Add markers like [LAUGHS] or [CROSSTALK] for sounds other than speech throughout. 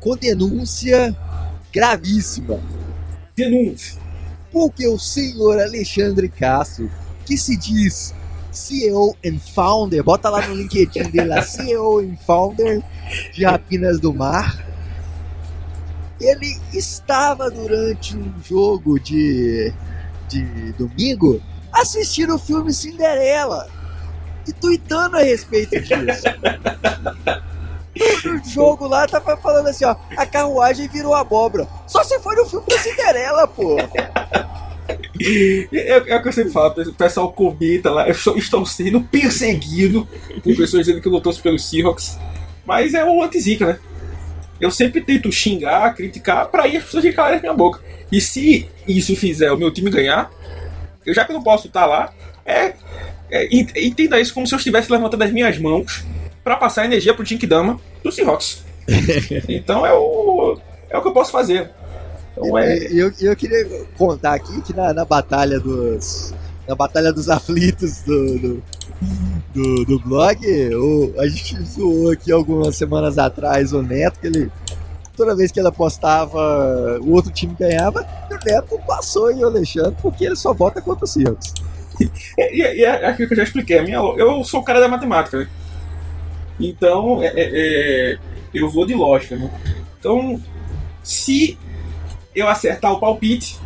com denúncia gravíssima. Denúncia. Porque o senhor Alexandre Castro, que se diz CEO and Founder, bota lá no LinkedIn dele lá, CEO and Founder de Rapinas do Mar, ele estava durante um jogo de, de domingo assistindo o filme Cinderela e tweetando a respeito disso. [LAUGHS] no jogo lá tava falando assim, ó, a carruagem virou abóbora. Só se foi no filme da Cinderela, pô. [LAUGHS] É, é o que eu sempre falo, o pessoal comenta lá, estou sendo perseguido por pessoas dizendo que eu não torço pelos Seahawks, mas é o anti-zica, né? Eu sempre tento xingar, criticar, pra ir as pessoas de calarem minha boca. E se isso fizer o meu time ganhar, eu já que eu não posso estar lá, é, é entenda isso como se eu estivesse levantando as minhas mãos para passar energia pro Jinkidama do Seahawks. [LAUGHS] então é o, é o que eu posso fazer. Então é... eu, eu queria contar aqui que na, na batalha dos. Na batalha dos aflitos do, do, do, do blog, o, a gente zoou aqui algumas semanas atrás o Neto, que ele. Toda vez que ele apostava, o outro time ganhava, e o Neto passou em Alexandre porque ele só vota contra o Seahawks. [LAUGHS] E, e, é aquilo que eu já expliquei. Minha, eu sou o cara da matemática, né? Então, é, é, é, eu vou de lógica, né? Então, se eu acertar o palpite,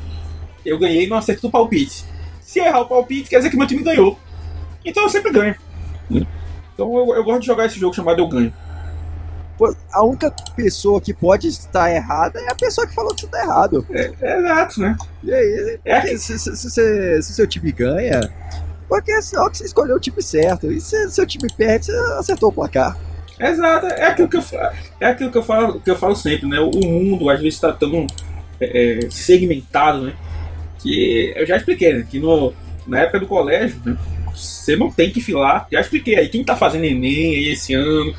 eu ganhei não acerto o palpite. Se eu errar o palpite, quer dizer que meu time ganhou. Então eu sempre ganho. Então eu, eu gosto de jogar esse jogo chamado Eu Ganho. Pô, a única pessoa que pode estar errada é a pessoa que falou que você está errado. É, é, exato, né? E aí, é se, se, se, se, seu time ganha, porque é só que você escolheu o time certo. E se seu time perde, você acertou o placar. Exato, é aquilo que eu, é aquilo que eu, falo, que eu falo sempre, né? O mundo às vezes está tão é, é, segmentado, né? Que eu já expliquei, né? Que no, na época do colégio, né? Você não tem que filar. Já expliquei aí, quem tá fazendo Enem aí esse ano,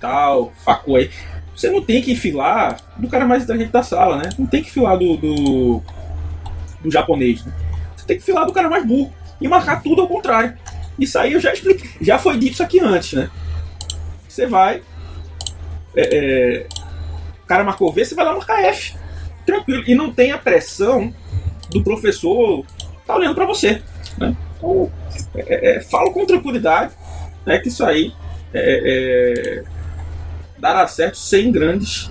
tal, facu aí. Você não tem que filar do cara mais inteligente da sala, né? Não tem que filar do, do, do japonês, né? Você tem que filar do cara mais burro e marcar tudo ao contrário. Isso aí eu já expliquei. Já foi dito isso aqui antes, né? Você vai. É, é, o cara marcou V, você vai lá marcar F. Tranquilo. E não tem a pressão do professor tá olhando para você. Né? Então, é, é, falo com tranquilidade né, que isso aí é, é dará certo sem grandes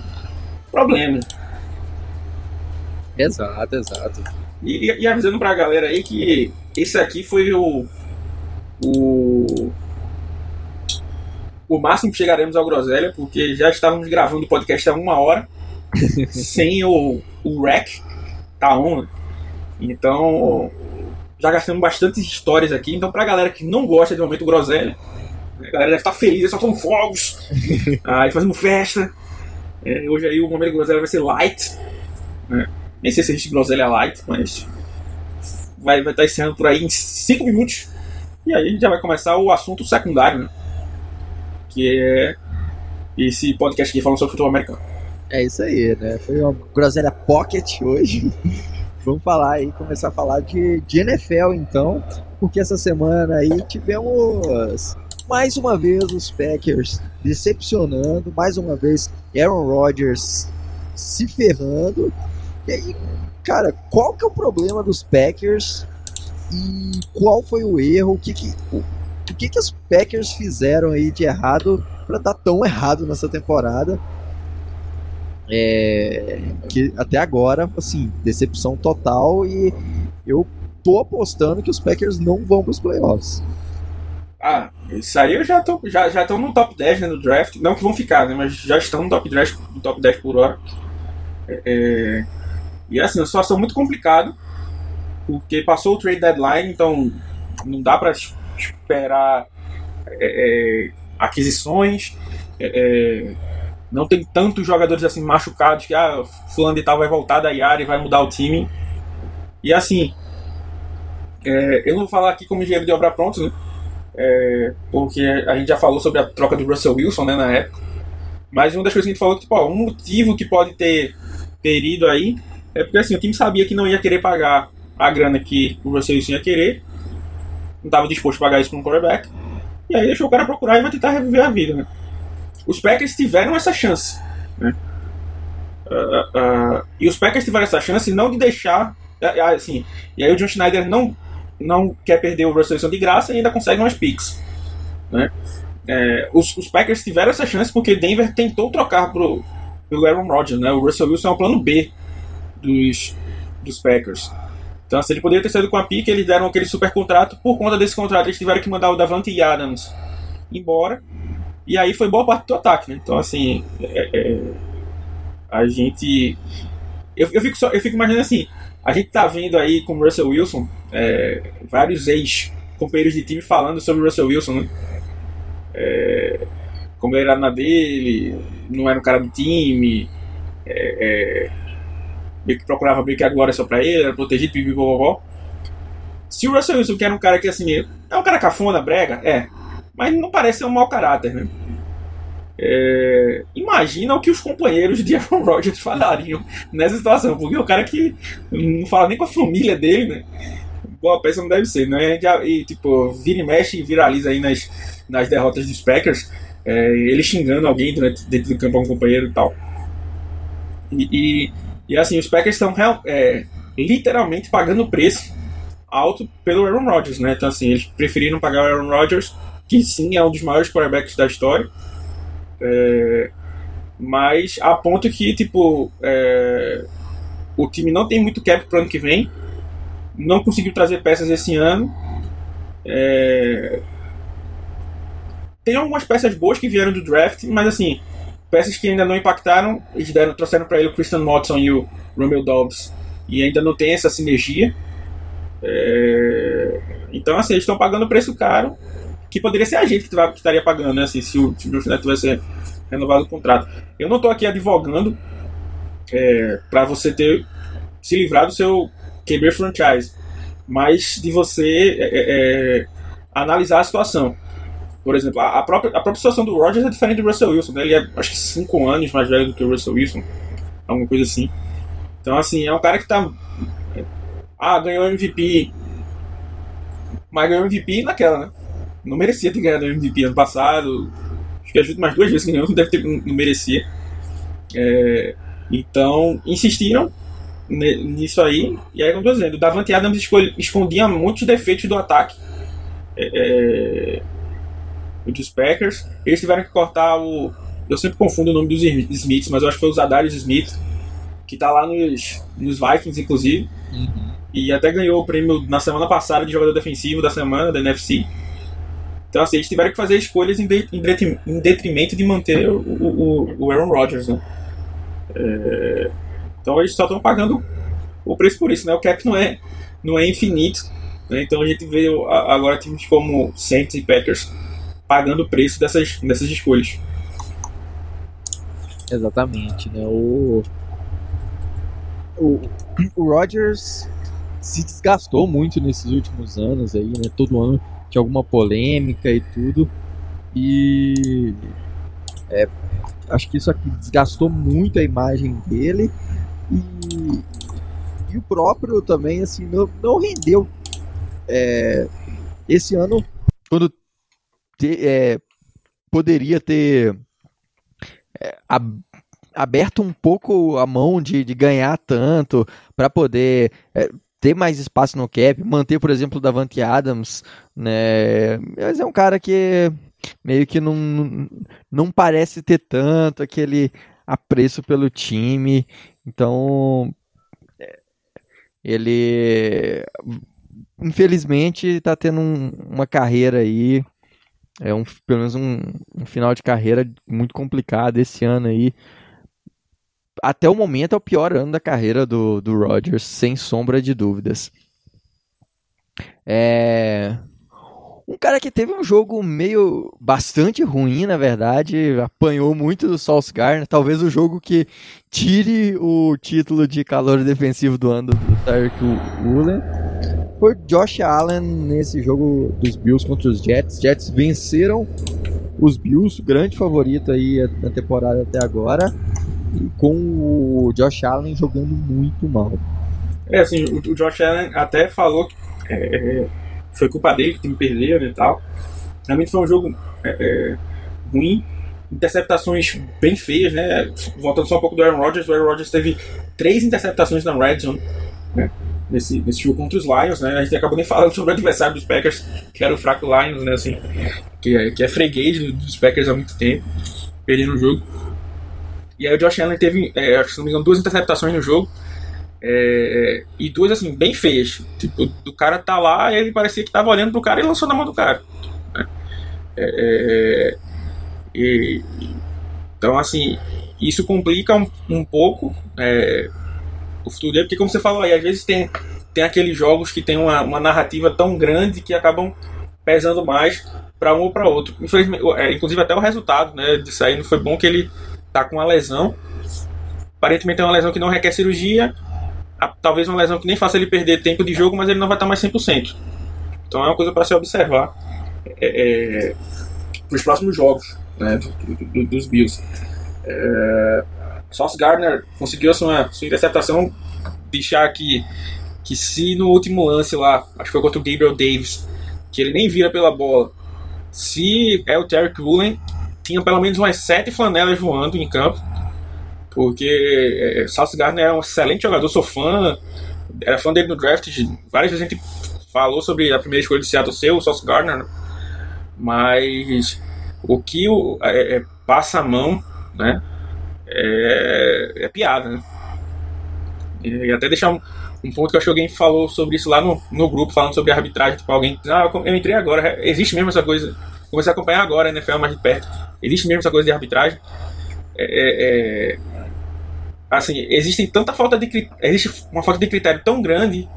problemas. Exato, exato. E, e avisando pra galera aí que esse aqui foi o. O. O máximo que chegaremos ao Groselha, porque já estávamos gravando o podcast há uma hora, [LAUGHS] sem o, o rec, tá on. Então, já gastamos bastante histórias aqui. Então, pra galera que não gosta de momento Groselha, a galera deve estar feliz, só com fogos, [LAUGHS] aí fazendo festa. É, hoje aí o momento Groselha vai ser light. Né? Nem sei se existe Groselha light, mas vai, vai estar encerrando por aí em 5 minutos. E aí a gente já vai começar o assunto secundário, né? Que é esse podcast aqui falando sobre futebol americano. É isso aí, né? Foi uma groselha pocket hoje. [LAUGHS] Vamos falar aí, começar a falar de, de NFL então, porque essa semana aí tivemos mais uma vez os Packers decepcionando, mais uma vez Aaron Rodgers se ferrando. E aí, cara, qual que é o problema dos Packers e qual foi o erro? O que que, o, o que, que os Packers fizeram aí de errado para dar tão errado nessa temporada? É, que até agora, assim, decepção total e eu tô apostando que os Packers não vão para os playoffs. Ah, isso aí eu já tô já já estão no top 10 né, no draft, não que vão ficar, né, mas já estão no top 10, no top 10 por hora. É, é, e assim, uma situação muito complicada, porque passou o trade deadline, então não dá para esperar é, é, aquisições. É, é Não tem tantos jogadores assim machucados que ah, fulano de tal vai voltar da Yara e vai mudar o time. E assim, é, eu não vou falar aqui como engenheiro de obra pronto, né? É, porque a gente já falou sobre a troca do Russell Wilson né, na época. Mas uma das coisas que a gente falou que tipo, ó, um motivo que pode ter, ter ido aí é porque assim, o time sabia que não ia querer pagar a grana que o Russell ia querer, não estava disposto a pagar isso para um quarterback, e aí deixou o cara procurar e vai tentar reviver a vida. Né? Os Packers tiveram essa chance. Né? Uh, uh, e os Packers tiveram essa chance não de deixar. Assim, e aí o John Schneider não não quer perder o Russell Wilson de graça e ainda consegue umas picks. Né? É, os, os, Packers tiveram essa chance porque Denver tentou trocar pro, pelo Aaron Rodgers. Né? O Russell Wilson é o plano B dos, dos Packers. Então, se ele poderia ter saído com a pique, eles deram aquele super contrato. Por conta desse contrato, eles tiveram que mandar o Davante Adams embora. E aí foi boa parte do ataque. Né? Então, assim, é, é, a gente. Eu, eu, fico só, eu fico imaginando assim: a gente tá vendo aí com o Russell Wilson é, vários ex-companheiros de time falando sobre o Russell Wilson, né? É, como ele era na dele, não era um cara do time, é, é meio que procurava meio que a glória só pra ele, era protegido, pipipopopó. Se o Russell Wilson, que era um cara que assim, é um cara cafona, brega, é, mas não parece ser um mau caráter, né? É, imagina o que os companheiros de [LAUGHS] Aaron Rodgers falariam nessa situação, porque o cara que não fala nem com a família dele, né? Boa peça não deve ser, né? E, tipo, vira e mexe e viraliza aí nas, nas derrotas dos Packers, é, ele xingando alguém dentro, dentro do campo, um companheiro e tal. E, e, e assim, os Packers estão é, literalmente pagando preço alto pelo Aaron Rodgers, né? Então, assim, eles preferiram pagar o Aaron Rodgers, que sim é um dos maiores quarterbacks da história é, mas a ponto que, tipo, é, o time não tem muito cap pro ano que vem, não conseguiu trazer peças esse ano. É, tem algumas peças boas que vieram do draft, mas assim, peças que ainda não impactaram, eles deram, trouxeram para ele o Christian Watson e o Romeo Dobbs, e ainda não tem essa sinergia. É, então, assim, eles estão pagando preço caro que poderia ser a gente que, estaria pagando, né? Assim, se o, o Neto tivesse renovado o contrato. Eu não estou aqui advogando é, para você ter se livrar do seu QB franchise, mas de você é, é, é, analisar a situação. Por exemplo, a, própria, a própria situação do Rodgers é diferente do Russell Wilson. Né? Ele é, acho que, 5 anos mais velho do que o Russell Wilson. Alguma coisa assim. Então, assim, é um cara que tá. Ah, ganhou MVP. Mas ganhou MVP naquela, né? não merecia ter ganhado MVP ano passado. Acho que ajuda mais duas vezes que ganhou, não deve ter, não merecia. É, então, insistiram nisso aí. E aí, como eu tô dizendo, o Davante Adams escondia muitos defeitos do ataque é, é, dos Packers. Eles tiveram que cortar o. Eu sempre confundo o nome dos Smiths, mas eu acho que foi o Zadarius Smith, que tá lá nos, nos Vikings, inclusive. Uhum. E até ganhou o prêmio na semana passada de jogador defensivo da semana da NFC. Então, assim, eles tiveram que fazer escolhas em, de, em detrimento de manter o, o, o Aaron Rodgers, né? É, então, eles só estão pagando o preço por isso, né? O cap não é, não é infinito. Né? Então, a gente vê agora times como Saints e Packers pagando o preço dessas, dessas escolhas. Exatamente, né? O, o, o se desgastou muito nesses últimos anos aí, né? Todo ano tinha alguma polêmica e tudo. E é, acho que isso aqui desgastou muito a imagem dele. E, e o próprio também, assim, não, não rendeu. É, esse ano, quando te, é, poderia ter é, aberto um pouco a mão de, de ganhar tanto para poder é, ter mais espaço no cap, manter, por exemplo, o Davante Adams, né? Mas é um cara que meio que não, não parece ter tanto aquele apreço pelo time. Então, é, ele infelizmente está tendo um, uma carreira aí, é um, pelo menos um, um final de carreira muito complicado esse ano aí até o momento é o pior ano da carreira do, do Rodgers, sem sombra de dúvidas. É... Um cara que teve um jogo meio bastante ruim, na verdade, apanhou muito do Gardner, talvez o jogo que tire o título de calor defensivo do ano do Tyreek Woolen. Foi Josh Allen nesse jogo dos Bills contra os Jets. Jets venceram os Bills, grande favorito aí na temporada até agora, e com o Josh Allen jogando muito mal. É, assim, o, Josh Allen até falou que é, foi culpa dele que o time perdeu né, e tal. Realmente foi um jogo é, é, ruim, interceptações bem feias, né? Voltando só um pouco do Aaron Rodgers, o Aaron Rodgers teve três interceptações na Red Zone, né? Nesse, nesse jogo contra os Lions, né? A gente acabou nem falando sobre o adversário dos Packers, que era o fraco Lions, né? Assim, que é, que é freguês dos Packers há muito tempo, perdendo o jogo. E aí o Josh Allen teve, é, se não me engano, duas interceptações no jogo. É, e duas assim, bem feias. Tipo, do cara tá lá ele parecia que tava olhando pro cara e lançou na mão do cara. Né? É, é, e, então, assim, isso complica um, um pouco é, o futuro dele, porque, como você falou aí, às vezes tem, tem aqueles jogos que tem uma, uma narrativa tão grande que acabam pesando mais para um ou para outro. Infelizmente, é, inclusive, até o resultado né, disso aí não foi bom que ele tá com uma lesão. Aparentemente é uma lesão que não requer cirurgia, talvez uma lesão que nem faça ele perder tempo de jogo, mas ele não vai estar mais 100%. Então é uma coisa para se observar é, é, para os próximos jogos né, do, do, dos Bills. É, Sauce Gardner conseguiu a sua, sua interceptação. Deixar que, que se no último lance lá, acho que foi contra o Gabriel Davis, que ele nem vira pela bola, se é o Terry Woolen, tinha pelo menos umas sete flanelas voando em campo porque é, Sauce Gardner é um excelente jogador, sou fã, era fã dele no draft, várias vezes a gente falou sobre a primeira escolha de Seattle ser o Sauce Gardner, mas o que o, é, é, passa a mão, né, é, é piada, né? E até deixar um, um, ponto que eu acho que alguém falou sobre isso lá no, no grupo, falando sobre arbitragem, tipo, alguém, ah, eu entrei agora, existe mesmo essa coisa, comecei a acompanhar agora a NFL mais de perto, existe mesmo essa coisa de arbitragem, é, é, é assim, existem tanta falta de existe uma falta de critério tão grande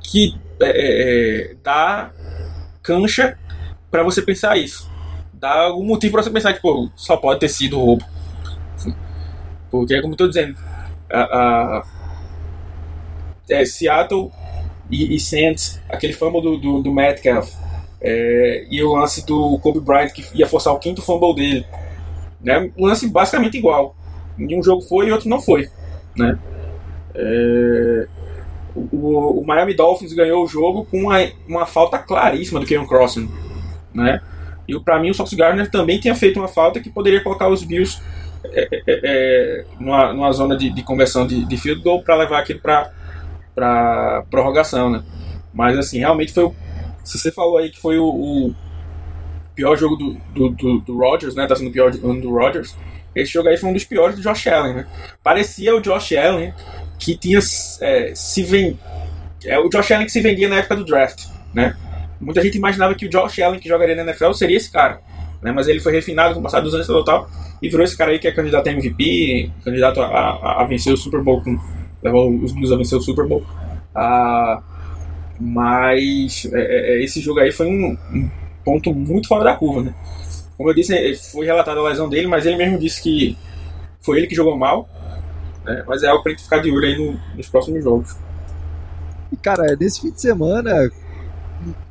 que é, é, é dá cancha para você pensar isso. Dá algum motivo para você pensar que pô, só pode ter sido roubo. Porque, como eu tô dizendo, a, a é, Seattle e, e Saints, aquele fumble do, do, do Metcalf, é, e o lance do Kobe Bryant que ia forçar o quinto fumble dele. Né? Um lance basicamente igual de um jogo foi e outro não foi, né? É, o, o, Miami Dolphins ganhou o jogo com uma, uma falta claríssima do Keon Crossing, né? E para mim o Sauce Gardner também tinha feito uma falta que poderia colocar os Bills é, é, é numa, numa, zona de, de conversão de, de, field goal para levar aquilo para prorrogação, né? Mas assim, realmente foi o, se você falou aí que foi o, o pior jogo do, do, do, do né? Tá sendo o pior ano do Rodgers. Esse jogo aí foi um dos piores do Josh Allen, né? Parecia o Josh Allen que tinha é, se vend... É o Josh Allen que se vendia na época do draft, né? Muita gente imaginava que o Josh Allen que jogaria na NFL seria esse cara, né? Mas ele foi refinado com o passar dos anos total e virou esse cara aí que é candidato a MVP, candidato a, a, a vencer o Super Bowl, com... levou os Blues a vencer o Super Bowl. Ah, mas é, é, é, esse jogo aí foi um, um ponto muito fora da curva, né? Como eu disse, foi relatada a lesão dele, mas ele mesmo disse que foi ele que jogou mal. Né? Mas é algo pra gente ficar de olho aí no, nos próximos jogos. E cara, nesse fim de semana,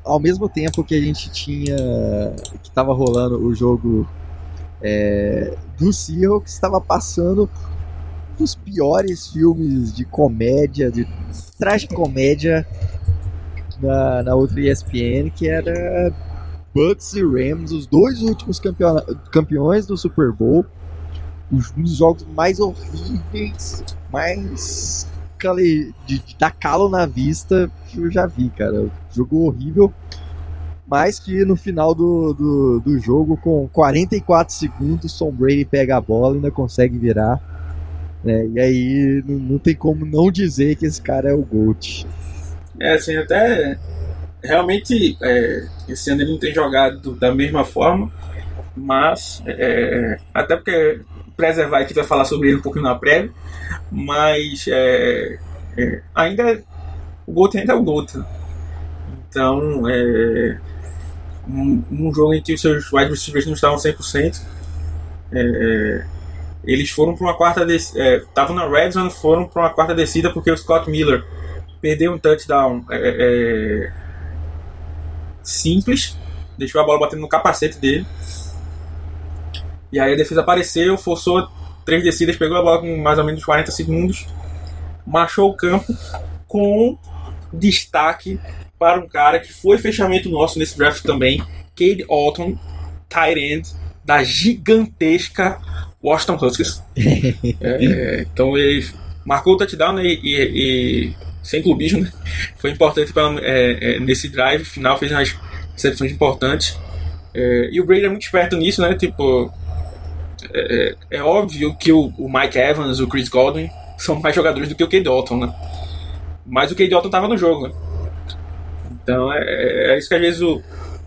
ao mesmo tempo que a gente tinha. que tava rolando o jogo é, do Seahawks, estava passando dos piores filmes de comédia, de tragicomédia na, na outra ESPN, que era Bucks e Rams, os dois últimos campeões do Super Bowl, os, um dos jogos mais horríveis, mais de, de dar calo na vista que eu já vi, cara. Jogo horrível, mas que no final do, do, do jogo, com 44 segundos, Tom Brady pega a bola e ainda consegue virar. Né? E aí não, não tem como não dizer que esse cara é o GOAT. É, assim, até realmente é, esse ano ele não tem jogado da mesma forma, mas é, é até porque preservar a gente vai falar sobre ele um pouquinho na prévia, mas é, é, ainda o Gold ainda é o Gold. Então é, um, um jogo em que os seus wide receivers não estavam 100%. É, é, eles foram para uma quarta descida. Estavam na red zone, foram para uma quarta descida porque o Scott Miller perdeu um touchdown é, é, simples, deixou a bola batendo no capacete dele. E aí a defesa apareceu, forçou três descidas, pegou a bola com mais ou menos 40 segundos, marchou o campo com destaque para um cara que foi fechamento nosso nesse draft também, Cade Alton, tight end da gigantesca Washington Huskies. [LAUGHS] é, então ele marcou o touchdown né, e, e, sem clubismo, né? foi importante pra, é, é, nesse drive final, fez umas recepções importantes. É, e o Brady é muito esperto nisso, né? Tipo, é, é, é óbvio que o, o, Mike Evans, o Chris Godwin são mais jogadores do que o Cade Dalton, né? Mas o Cade Dalton tava no jogo, né? Então é, é isso que às vezes o,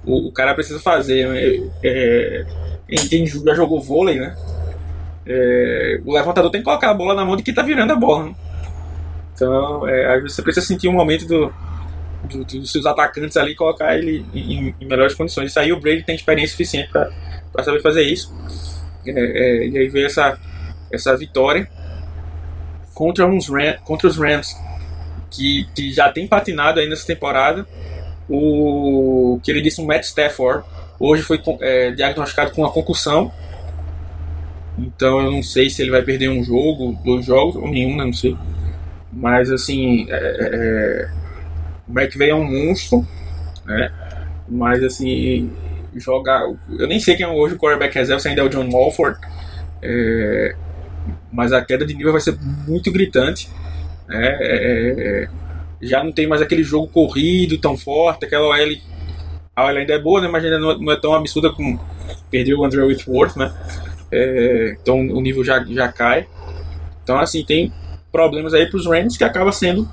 o, o cara precisa fazer. Né? É, quem já jogou vôlei, né? É, o levantador tem que colocar a bola na mão de quem tá virando a bola. Né? Então, é, às vezes você precisa sentir um momento do, do, dos seus atacantes ali colocar ele em, em, melhores condições. Isso aí o Brady tem experiência suficiente para saber fazer isso. É, é, e aí veio essa, essa vitória contra, uns Ram, contra os Rams, que, que já tem patinado aí nessa temporada. O que ele disse, o Matt Stafford, hoje foi é, diagnosticado com uma concussão. Então eu não sei se ele vai perder um jogo, dois jogos, ou nenhum, né, não sei. Mas assim, é, é, é o McVay é um monstro, né? Mas assim, joga. Eu nem sei quem é hoje o quarterback reserva, se ainda é o John Walford. É, mas a queda de nível vai ser muito gritante. Né? É, é, já não tem mais aquele jogo corrido tão forte, aquela OL. A OL ainda é boa, né? mas ainda não, não é tão absurda como perdeu o Andrew Whitworth, né? É, então o nível já, já cai. Então, assim, tem problemas aí para os Rams que acaba sendo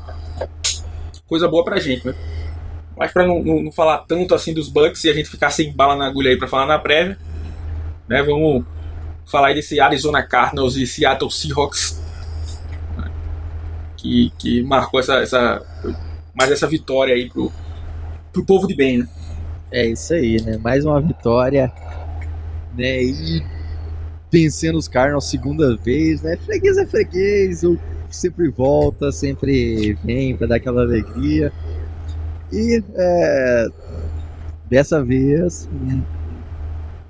coisa boa pra gente, né? Mas para não, não, não, falar tanto assim dos Bucks e a gente ficar sem bala na agulha aí para falar na prévia, né? Vamos falar aí desse Arizona Cardinals e Seattle Seahawks que, que marcou essa, essa mais essa vitória aí pro, pro povo de bem, né? É isso aí, né? Mais uma vitória, né? E vencendo os Cardinals segunda vez, né? Freguês é freguês, o sempre volta, sempre vem para dar aquela alegria. E é, dessa vez,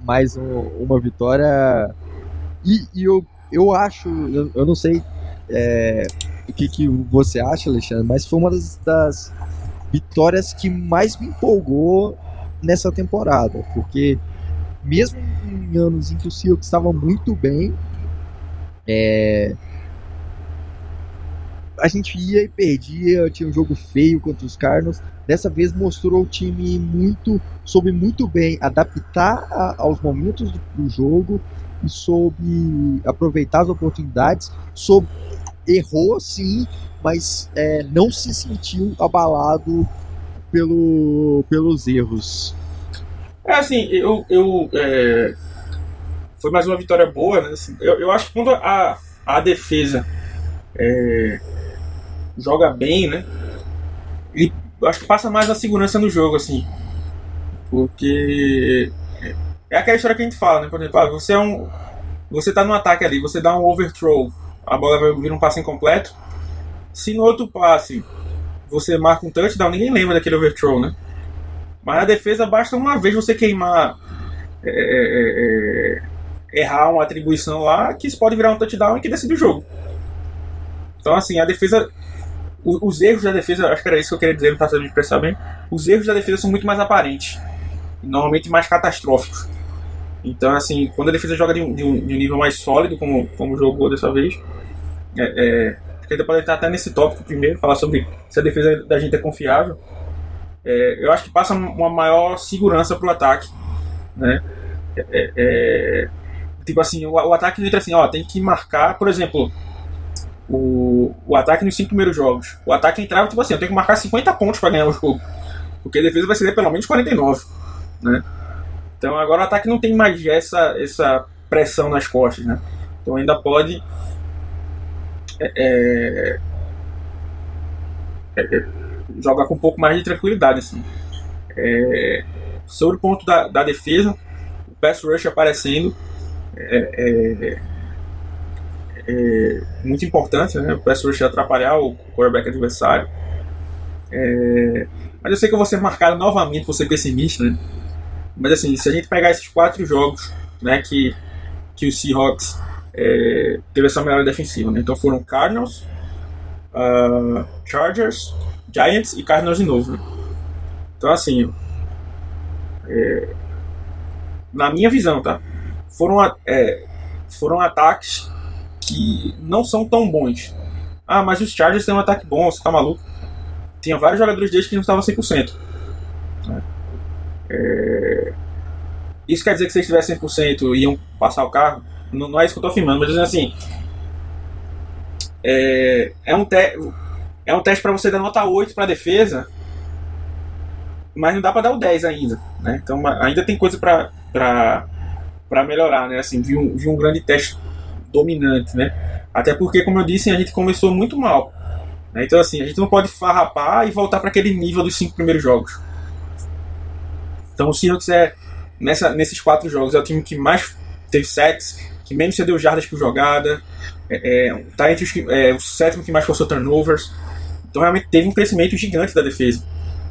mais um, uma vitória. E, e, eu, eu acho, eu, eu não sei é, o que, que você acha, Alexandre, mas foi uma das, das vitórias que mais me empolgou nessa temporada, porque mesmo em anos em que o Seahawks estava muito bem, é, a gente ia e perdia, tinha um jogo feio contra os Cardinals. Dessa vez mostrou o time muito, soube muito bem adaptar a, aos momentos do, do, jogo e soube aproveitar as oportunidades. Soube, errou sim, mas é, não se sentiu abalado pelo, pelos erros. É assim, eu, eu é, foi mais uma vitória boa, né? Assim, eu, eu acho que quando a, a defesa é, joga bem, né? Ele acho que passa mais a segurança no jogo, assim. Porque é aquela história que a gente fala, né? Por exemplo, ah, você é um. Você tá no ataque ali, você dá um overthrow, a bola vai vir um passe incompleto. Se no outro passe você marca um touchdown, ninguém lembra daquele overthrow, né? Mas na defesa basta uma vez você queimar. É, é, é, errar uma atribuição lá que isso pode virar um touchdown e que decide o jogo. Então, assim, a defesa os erros da defesa, acho que era isso que eu queria dizer, não estava sabendo expressar bem. Os erros da defesa são muito mais aparentes, normalmente mais catastróficos. Então, assim, quando a defesa joga de um, de um, de um nível mais sólido, como, como jogou dessa vez, é, é, a pode entrar até nesse tópico primeiro, falar sobre se a defesa da gente é confiável. É, eu acho que passa uma maior segurança para o ataque, né? É, é, é, tipo assim, o, o ataque entra assim, ó, tem que marcar, por exemplo, o, o ataque nos cinco primeiros jogos. O ataque entrava, tipo assim, eu tenho que marcar 50 pontos para ganhar o jogo. Porque a defesa vai ser pelo menos 49. Né? Então agora o ataque não tem mais essa, essa pressão nas costas. Né? Então ainda pode. É, é, é, é jogar com um pouco mais de tranquilidade. Assim. É, sobre o ponto da, da defesa, o pass rush aparecendo é, é, muito importante, né? O pass rush atrapalhar o quarterback adversário. É, mas eu sei que eu vou ser marcado novamente por ser pessimista, né? Mas assim, se a gente pegar esses quatro jogos, né, que, que o Seahawks é, teve essa melhora defensiva, né? Então foram Cardinals, uh, Chargers, Giants e Cardinals de novo, né? Então assim, é, na minha visão, tá? Foram, é, foram ataques que não são tão bons. Ah, mas os Chargers têm um ataque bom, você tá maluco? Tinha vários jogadores deles que não estavam 100%. Né? É... Isso quer dizer que se eles tivessem 100% iam passar o carro? Não, não, é isso que eu tô afirmando, mas assim. É, é um, te... é um teste para você dar nota 8 para defesa, mas não dá para dar o 10 ainda. Né? Então ainda tem coisa para melhorar. Né? Assim, vi, um, vi um grande teste dominante. Né? Até porque, como eu disse, a gente começou muito mal. Né? Então, assim, a gente não pode farrapar e voltar para aquele nível dos cinco primeiros jogos. Então, o Seahawks é, nessa, nesses quatro jogos, é o time que mais teve sacks, que menos cedeu jardas por jogada, é, é, tá entre os, é, o sétimo que mais forçou turnovers. Então, realmente teve um crescimento gigante da defesa.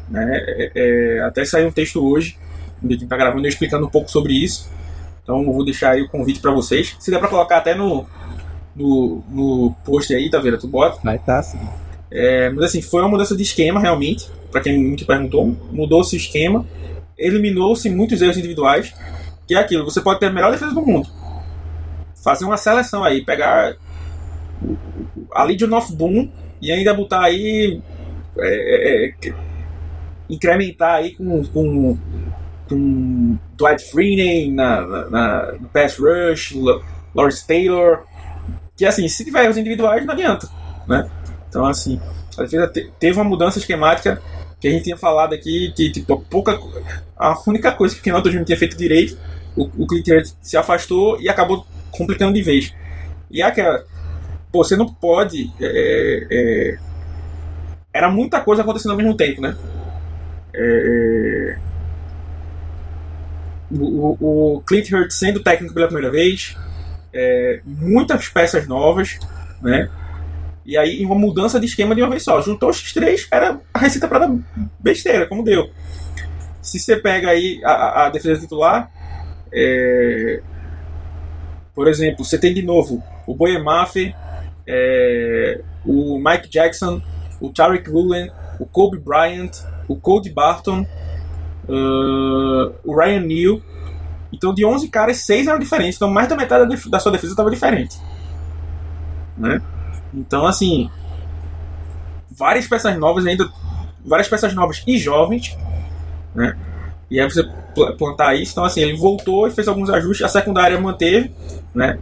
Né? É, é até saiu um texto hoje, a gente está gravando, eu explicando um pouco sobre isso. Então, eu vou deixar aí o convite para vocês. Se der para colocar até no, no, no post aí, tá vendo? Tu bota? Vai tá, sim. É, mas assim, foi uma mudança de esquema realmente, para quem muito perguntou. Mudou-se o esquema, eliminou-se muitos erros individuais, que é aquilo, você pode ter a melhor defesa do mundo. Fazer uma seleção aí, pegar a Legion of Boom e ainda botar aí. É, é, é incrementar aí com, com, com Dwight Freeney na, na, no Pass Rush, Lawrence Taylor. Que assim, se tiver erros individuais, não adianta. Né? Então, assim, a defesa teve uma mudança esquemática que a gente tinha falado aqui, que tipo, pouca, a única coisa que o Kenaldo não tinha feito direito, o, o Clint se afastou e acabou complicando de vez. E é aquela, pô, você não pode. É, é, era muita coisa acontecendo ao mesmo tempo, né? É, é o, o Clint Hurt sendo técnico pela primeira vez, é, muitas peças novas, né? E aí, uma mudança de esquema de uma vez só. Juntou os três, era a receita para dar besteira, como deu. Se você pega aí a, a defesa titular, é... por exemplo, você tem de novo o Boyemafe, é... o Mike Jackson, o Tarek Woolen, o Kobe Bryant, o Cody Barton, uh... o Ryan Neal. Então, de 11 caras, 6 eram diferentes. Então, mais da metade da, sua defesa estava diferente. Né? Então, assim, várias peças novas ainda, várias peças novas e jovens, né? E aí você plantar isso, então assim, ele voltou e fez alguns ajustes, a secundária manteve, né?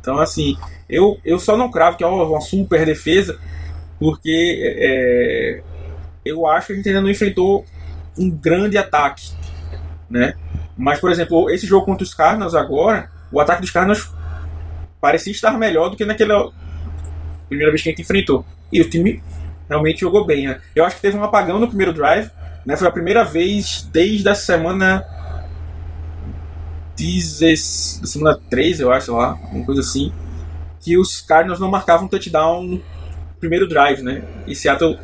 Então assim, eu, eu só não cravo que é uma super defesa, porque é, eu acho que a gente ainda não enfrentou um grande ataque, né? Mas, por exemplo, esse jogo contra os Cardinals agora, o ataque dos Cardinals parecia estar melhor do que naquele primeira vez que a gente enfrentou. E o time realmente jogou bem, né? Eu acho que teve um apagão no primeiro drive, né? Foi a primeira vez desde a semana. da semana 3, eu acho lá, uma coisa assim, que os Cardinals não marcavam touchdown no primeiro drive, né? E Seattle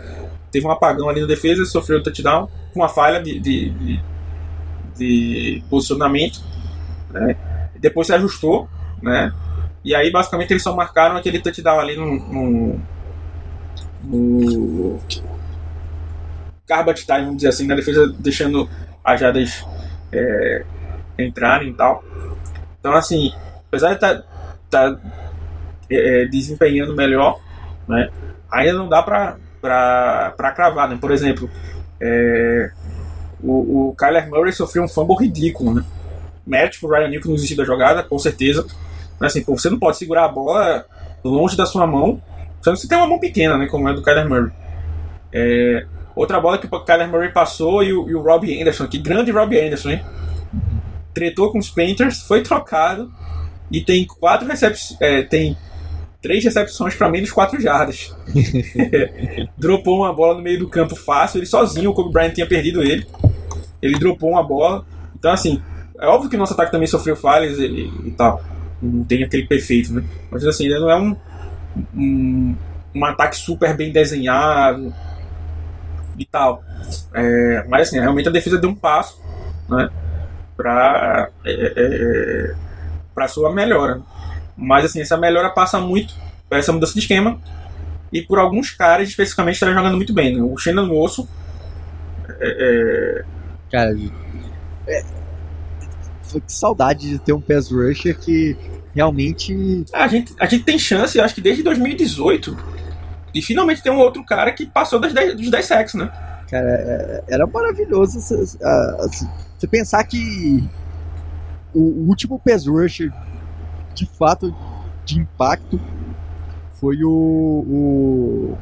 teve um apagão ali na defesa, sofreu o touchdown com uma falha de, de, de, de posicionamento, né? Depois se ajustou, né? E aí, basicamente, eles só marcaram aquele touchdown ali no. no, no time, vamos dizer assim, na defesa, deixando as jadas é, entrarem e tal. Então, assim, apesar de estar tá, tá, é, é, desempenhando melhor, né, ainda não dá pra, pra cravar, né? Por exemplo, é, o, o Kyler Murray sofreu um fumble ridículo, né? Mérito pro Ryan Nick no início da jogada, com certeza. Assim, pô, você não pode segurar a bola longe da sua mão, você tem uma mão pequena, né? Como é do Kyler Murray. É, outra bola que o Kyler Murray passou e o, e o Robbie Anderson, que grande Robbie Anderson, hein? Tretou com os Panthers, foi trocado e tem quatro recepções. É, tem três recepções para menos quatro jardas. [LAUGHS] Dropou uma bola no meio do campo fácil, ele sozinho, o Kobe Bryant tinha perdido ele. ele dropou uma bola. Então, assim, é óbvio que o nosso ataque também sofreu falhas e, e tal. Não tem aquele perfeito, né? Mas, assim, ainda não é um, um, um ataque super bem desenhado e tal. É, mas, assim, realmente a defesa deu um passo, né? Pra, é, é, é pra sua melhora. Mas, assim, essa melhora passa muito por essa mudança de esquema e por alguns caras especificamente estarem jogando muito bem. Né? O Shannon Moço. É, é... Cara, é, que saudade de ter um pass rusher que realmente. A gente, a gente tem chance, acho que desde 2018, de finalmente ter um outro cara que passou das 10, dos 10 sacks, né? Cara, é, era maravilhoso você pensar que o último pass rusher de fato de impacto foi o. o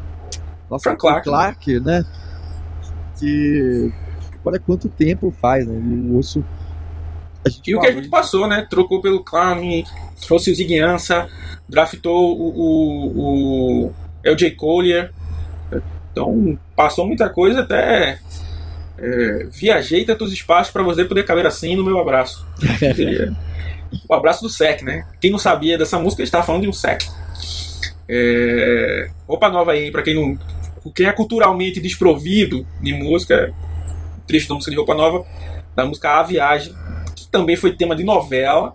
nossa, Frank Clark, Clark né? Que. Olha quanto tempo faz, né? o osso. e o que a gente passou, né? Trocou pelo Clown, trouxe o Ziguiança, draftou o, o, o LJ Collier. Então, passou muita coisa até. É, viajei tantos espaços para você poder caber assim no meu abraço. [LAUGHS] o abraço do SEC, né? Quem não sabia dessa música, estava falando de um SEC. É... Roupa nova aí, para quem não. Quem é culturalmente desprovido de música, triste da música de roupa nova, da música A Viagem, que também foi tema de novela,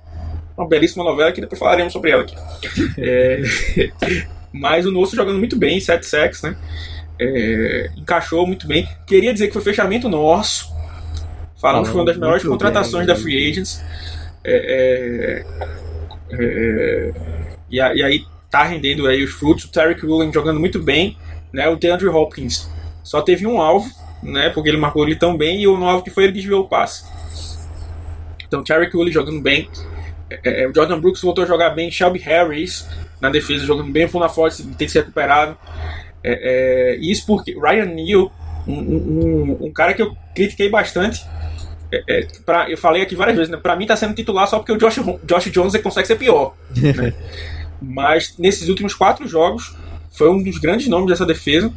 uma belíssima novela que depois falaremos sobre ela aqui. É... [LAUGHS] Mas o Nosso jogando muito bem, sete sacks, né? É... Encaixou muito bem. Queria dizer que foi fechamento nosso. Falamos que foi uma das melhores contratações bem, da Free Agents. É, é, é, e, aí tá rendendo aí os frutos. O Tarek Woolen jogando muito bem, né? O DeAndre Hopkins só teve um alvo, né? Porque ele marcou ele tão bem e o alvo que foi ele desviou o passe. Então, Tarek Woolen jogando bem. É, é, o Jordan Brooks voltou a jogar bem. Shelby Harris na defesa jogando bem. Funa Forte tem se recuperado. É, é, isso porque Ryan Neal, um, um, um, cara que eu critiquei bastante. É, é, pra, eu falei aqui várias vezes, né? Pra mim tá sendo titular só porque o Josh, Josh Jones consegue ser pior. Né? [LAUGHS] Mas nesses últimos quatro jogos, foi um dos grandes nomes dessa defesa,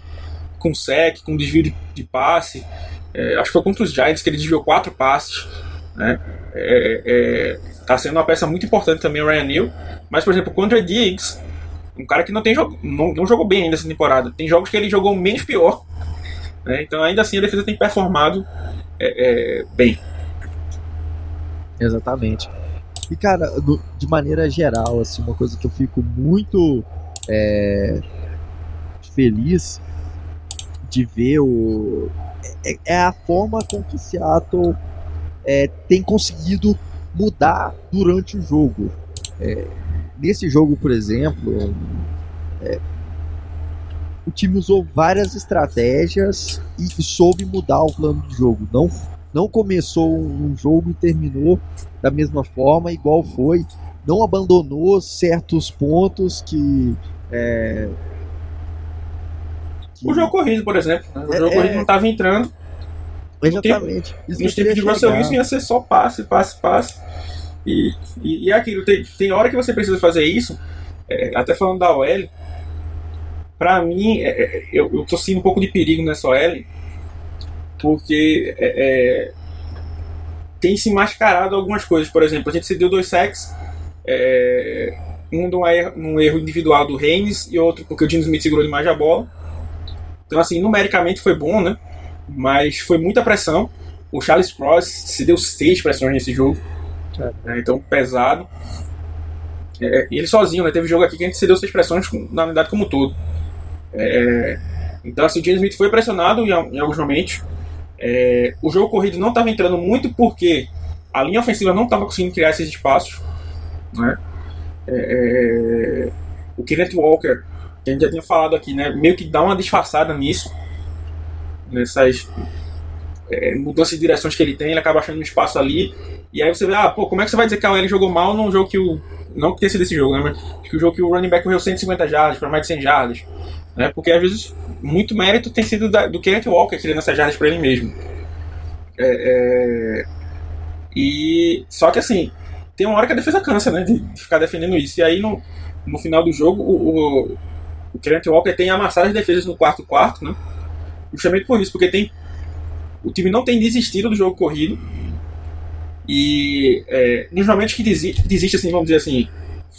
com sec, com desvio de, de passe. É, acho que foi contra os Giants que ele desviou quatro passes. Né? É, é, tá sendo uma peça muito importante também o Ryan Neal. Mas, por exemplo, contra Diggs, um cara que não, tem não, não jogou bem ainda essa temporada. Tem jogos que ele jogou menos pior. Né? Então, ainda assim, a defesa tem performado é, é, bem. Exatamente. E, cara, de maneira geral, assim, uma coisa que eu fico muito é, feliz de ver o, é, é, a forma com que Seattle é, tem conseguido mudar durante o jogo. É, nesse jogo, por exemplo, é, o time usou várias estratégias e, soube mudar o plano de jogo. Não não começou um jogo e terminou da mesma forma, igual foi. Não abandonou certos pontos que. É, que... O jogo corrido, por exemplo. Né? O é, jogo corrido não estava entrando. Exatamente. No tempo, no tempo de Russell Wilson ia ser só passe, passe, passe. E, e, e é aquilo, tem, tem hora que você precisa fazer isso, é, até falando da OL, pra mim, é, é, eu, eu tô sentindo um pouco de perigo nessa OL, porque é, é, tem se mascarado algumas coisas. Por exemplo, a gente cedeu dois sacks, é, um num erro, num erro individual do Reigns e outro porque o Dino Smith segurou demais a bola. Então, assim, numericamente foi bom, né? Mas foi muita pressão. O Charles Cross se deu seis pressões nesse jogo. É, então, pesado. É, e ele sozinho, né? Teve jogo aqui que a gente cedeu seis pressões na unidade como um todo. É, então, assim, o James Smith foi pressionado em, em alguns momentos. É, o jogo corrido não estava entrando muito porque a linha ofensiva não estava conseguindo criar esses espaços. Né? É, é, o Kenneth Walker, que a gente já tinha falado aqui, né, meio que dá uma disfarçada nisso, nessas é, mudanças de direções que ele tem, ele acaba achando um espaço ali. E aí você vê, ah, pô, como é que você vai dizer que a OL jogou mal num jogo que o. Não que tenha sido esse jogo, né? Mas que o jogo que o running back correu 150 jardas para mais de 100 jardas. Né? Porque às vezes muito mérito tem sido da, do Kenneth Walker criando essas jardas para ele mesmo. É, é... E só que assim, tem uma hora que a defesa cansa, né, de, ficar defendendo isso. E aí no, no final do jogo o, o, o Kenneth Walker tem amassado as defesas no quarto quarto, né? Justamente por isso, porque tem o time não tem desistido do jogo corrido. E é, nos momentos que desiste, desiste, assim, vamos dizer assim,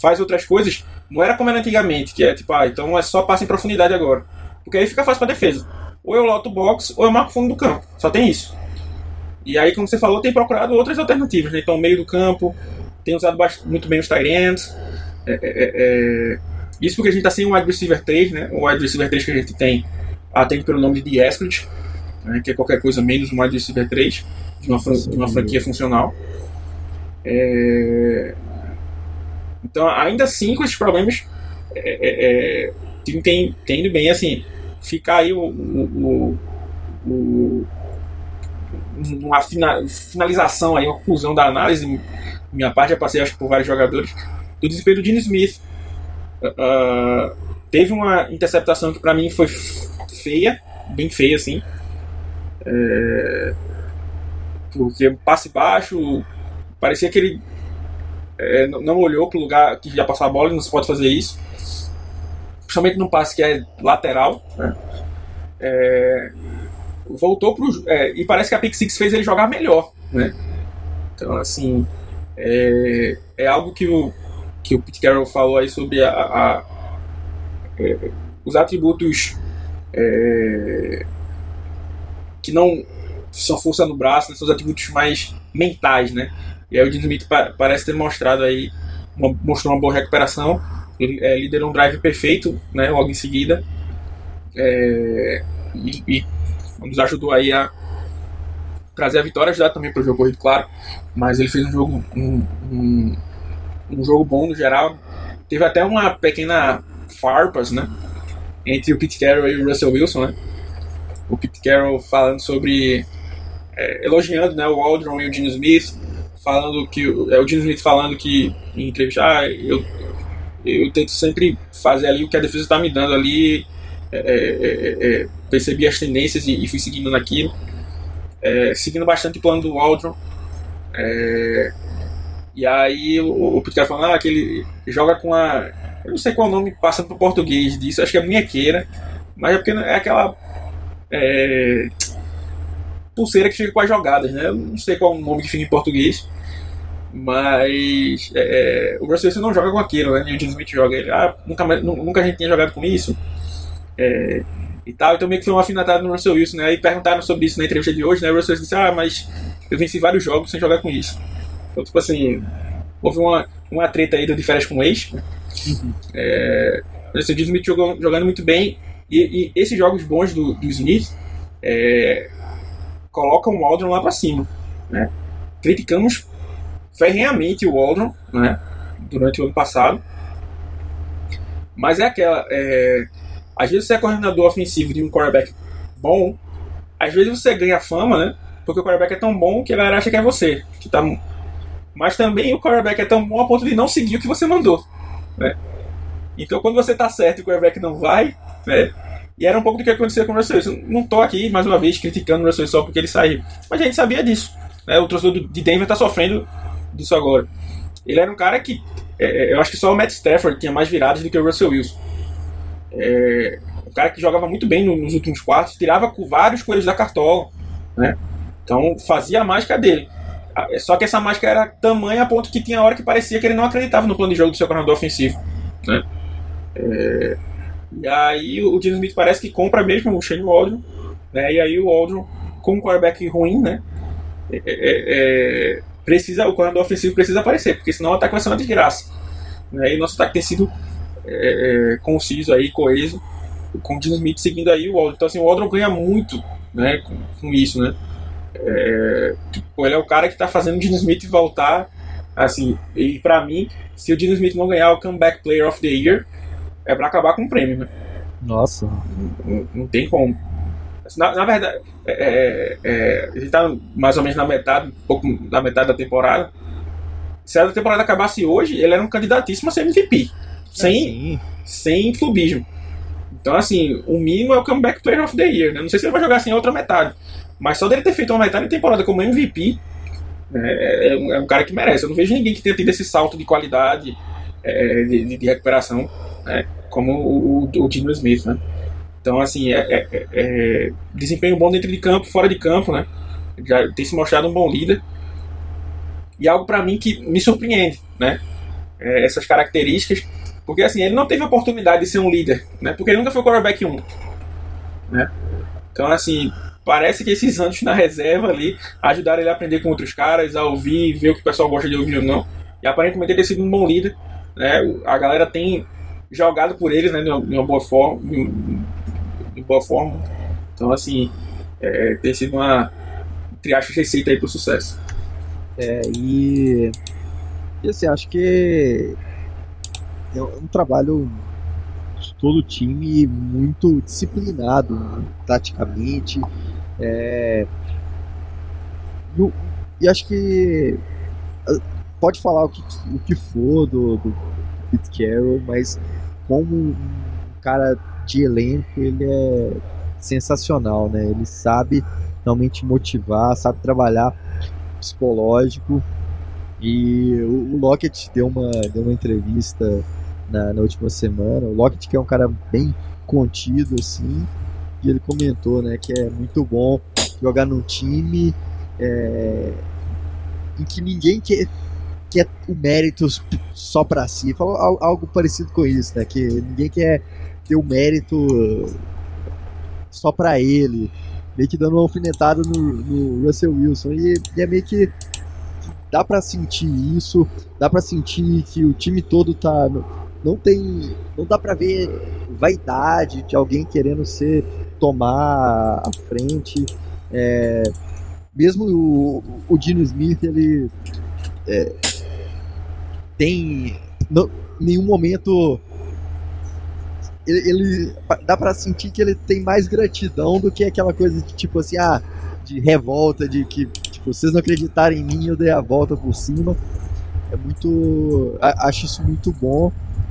faz outras coisas, não era como era antigamente, que é tipo, ah, então é só passe em profundidade agora. Porque aí fica fácil pra defesa. Ou eu loto o box, ou eu marco o fundo do campo. Só tem isso. E aí, como você falou, tem procurado outras alternativas, né? Então, meio do campo, tem usado muito bem os tight ends. É, é, é, é, isso porque a gente tá sem um wide receiver 3, né? O wide receiver 3 que a gente tem atende pelo nome de Eskridge, né? que é qualquer coisa menos um wide receiver 3 de uma, de uma franquia funcional. É... Então, ainda assim, com esses problemas, é, é, o time tem, indo bem, assim, ficar aí o, o, o, uma finalização aí, uma conclusão da análise, minha parte, já passei acho que por vários jogadores, do desempenho do Gene Smith. Uh, teve uma interceptação que para mim foi feia, bem feia assim. É, porque passe baixo, parecia que ele é, não olhou para o lugar que ia passar a bola e não se pode fazer isso. Principalmente num passe que é lateral. Né? É, voltou pro. É, e parece que a Pick Six fez ele jogar melhor. Né? Então, assim. É, é algo que o, que o Pete Carroll falou aí sobre a, a é, os atributos é, que não são força no braço, né, são os atributos mais mentais, né? E aí o Smith parece ter mostrado aí, uma, mostrou uma boa recuperação, ele é, liderou um drive perfeito, né, logo em seguida, é, e, e, nos ajudou aí a trazer a vitória, ajudar também para o jogo corrido, claro, mas ele fez um jogo um, um, um, jogo bom no geral, teve até uma pequena farpas, né, entre o Pete Carroll e o Russell Wilson, né, o Pete Carroll falando sobre é, elogiando né, o Aldron e o Gene Smith, falando que é o Gene Smith falando que em entrevista, ah, eu, eu tento sempre fazer ali o que a defesa está me dando ali, é é, é, é, percebi as tendências e, e fui seguindo naquilo, é, seguindo bastante o plano do Aldron. e aí o, o falando ah, que ele joga com a. Eu não sei qual nome passando para o português disso, acho que é munhequeira, mas é porque é aquela. É, pulseira que fica com as jogadas, né? Eu não sei qual o nome que fica em português. Mas é, é o Russell Wilson não joga com aquilo, né? E o Jim Smith joga ele. Ah, nunca, nunca a gente tinha jogado com isso. É, e tal. Então meio que foi uma afinidade no Russell Wilson, né? E perguntaram sobre isso na entrevista de hoje, né? O Russell Wilson disse, ah, mas eu venci vários jogos sem jogar com isso. Então, tipo assim, houve uma, uma treta aí de férias com o ex. Uhum. É, o Jim Smith jogou, jogando muito bem. E, e esses jogos bons do, do Smith é, colocam o Aldrin lá para cima. Né? Criticamos ferrenhamente o Aldrin né? durante o ano passado. Mas é aquela. É, às vezes você é coordenador ofensivo de um quarterback bom, às vezes você ganha fama, né? Porque o quarterback é tão bom que a galera acha que é você. Que tá... Mas também o quarterback é tão bom a ponto de não seguir o que você mandou. Né? Então quando você tá certo e o quarterback não vai, né? E era um pouco do que acontecia com o Russell Wilson. Não tô aqui, mais uma vez, criticando o Russell Wilson só porque ele saiu. Mas a gente sabia disso. Né? O torcedor de Denver tá sofrendo disso agora. Ele era um cara que. É, é, eu acho que só o Matt Stafford tinha mais viradas do que o Russell Wilson. É, um cara que jogava muito bem nos últimos quartos, tirava vários coelhos da cartola. Né? Então fazia a mágica dele. É só que essa mágica era tamanha a ponto que tinha hora que parecia que ele não acreditava no plano de jogo do seu coordenador ofensivo. Né? É, e aí o Dino Smith parece que compra mesmo o Shane Waldron, né? E aí o Waldron, com um quarterback ruim, né? É, é, é, precisa, o coordenador ofensivo precisa aparecer, porque senão o ataque vai ser uma desgraça. Né? E nosso ataque tem sido é, é conciso aí, coeso, com o Dino Smith seguindo aí o Waldron. Então assim, o Waldron ganha muito né, com, com isso, né? É, tipo, ele é o cara que está fazendo o Dino Smith voltar assim, e para mim, se o Dino Smith não ganhar o Comeback Player of the Year, é para acabar com o prêmio, né? Nossa. Não, não tem como. Na, na verdade, é, é, é, a gente tá mais ou menos na metade, um pouco da metade da temporada. Se a temporada acabasse hoje, ele era um candidatíssimo a ser MVP. Sem, sem clubismo. Então, assim, o mínimo é o comeback player of the year. Né? Não sei se ele vai jogar assim a outra metade. Mas só dele ter feito uma metade de temporada como MVP, né, é, um, é, um, cara que merece. Eu não vejo ninguém que tenha tido esse salto de qualidade, é, de, de recuperação né? como o, o, o Dino Smith, né? Então, assim, é, é, é, desempenho bom dentro de campo, fora de campo, né? Já tem se mostrado um bom líder. E algo para mim que me surpreende, né? É, essas características. Porque, assim, ele não teve oportunidade de ser um líder, né? Porque ele nunca foi quarterback 1, né? Então, assim, parece que esses anos na reserva ali ajudaram ele a aprender com outros caras, a ouvir, ver o que o pessoal gosta de ouvir ou não. E aparentemente ele tem sido um bom líder. Né? A galera tem jogado por ele né, de, uma, boa forma. De, boa forma. Então, assim, é, tem sido uma triagem receita aí pro sucesso. É, e, e assim, acho que é um trabalho de todo o time muito disciplinado taticamente. É, e, e acho que pode falar o que, o que for do, do Pete Carroll, mas como um cara de elenco, ele é sensacional, né? Ele sabe realmente motivar, sabe trabalhar psicológico. E o, o Lockett deu uma, deu uma entrevista na, na última semana. O Lockett que é um cara bem contido, assim, e ele comentou, né, que é muito bom jogar num time é, em que ninguém quer quer o mérito só para si. Falou algo parecido com isso, né? Que ninguém quer ter o mérito só para ele. Meio que dando uma alfinetada no, no Russell Wilson. E, e, é meio que dá para sentir isso, dá para sentir que o time todo tá não tem, não dá para ver vaidade de alguém querendo ser tomar a frente. É, mesmo o, o Dino Smith ele é, tem nenhum momento ele, ele dá para sentir que ele tem mais gratidão do que aquela coisa de tipo assim, ah, de revolta, de que tipo, vocês não acreditarem em mim, eu dei a volta por cima. É muito. Acho isso muito bom.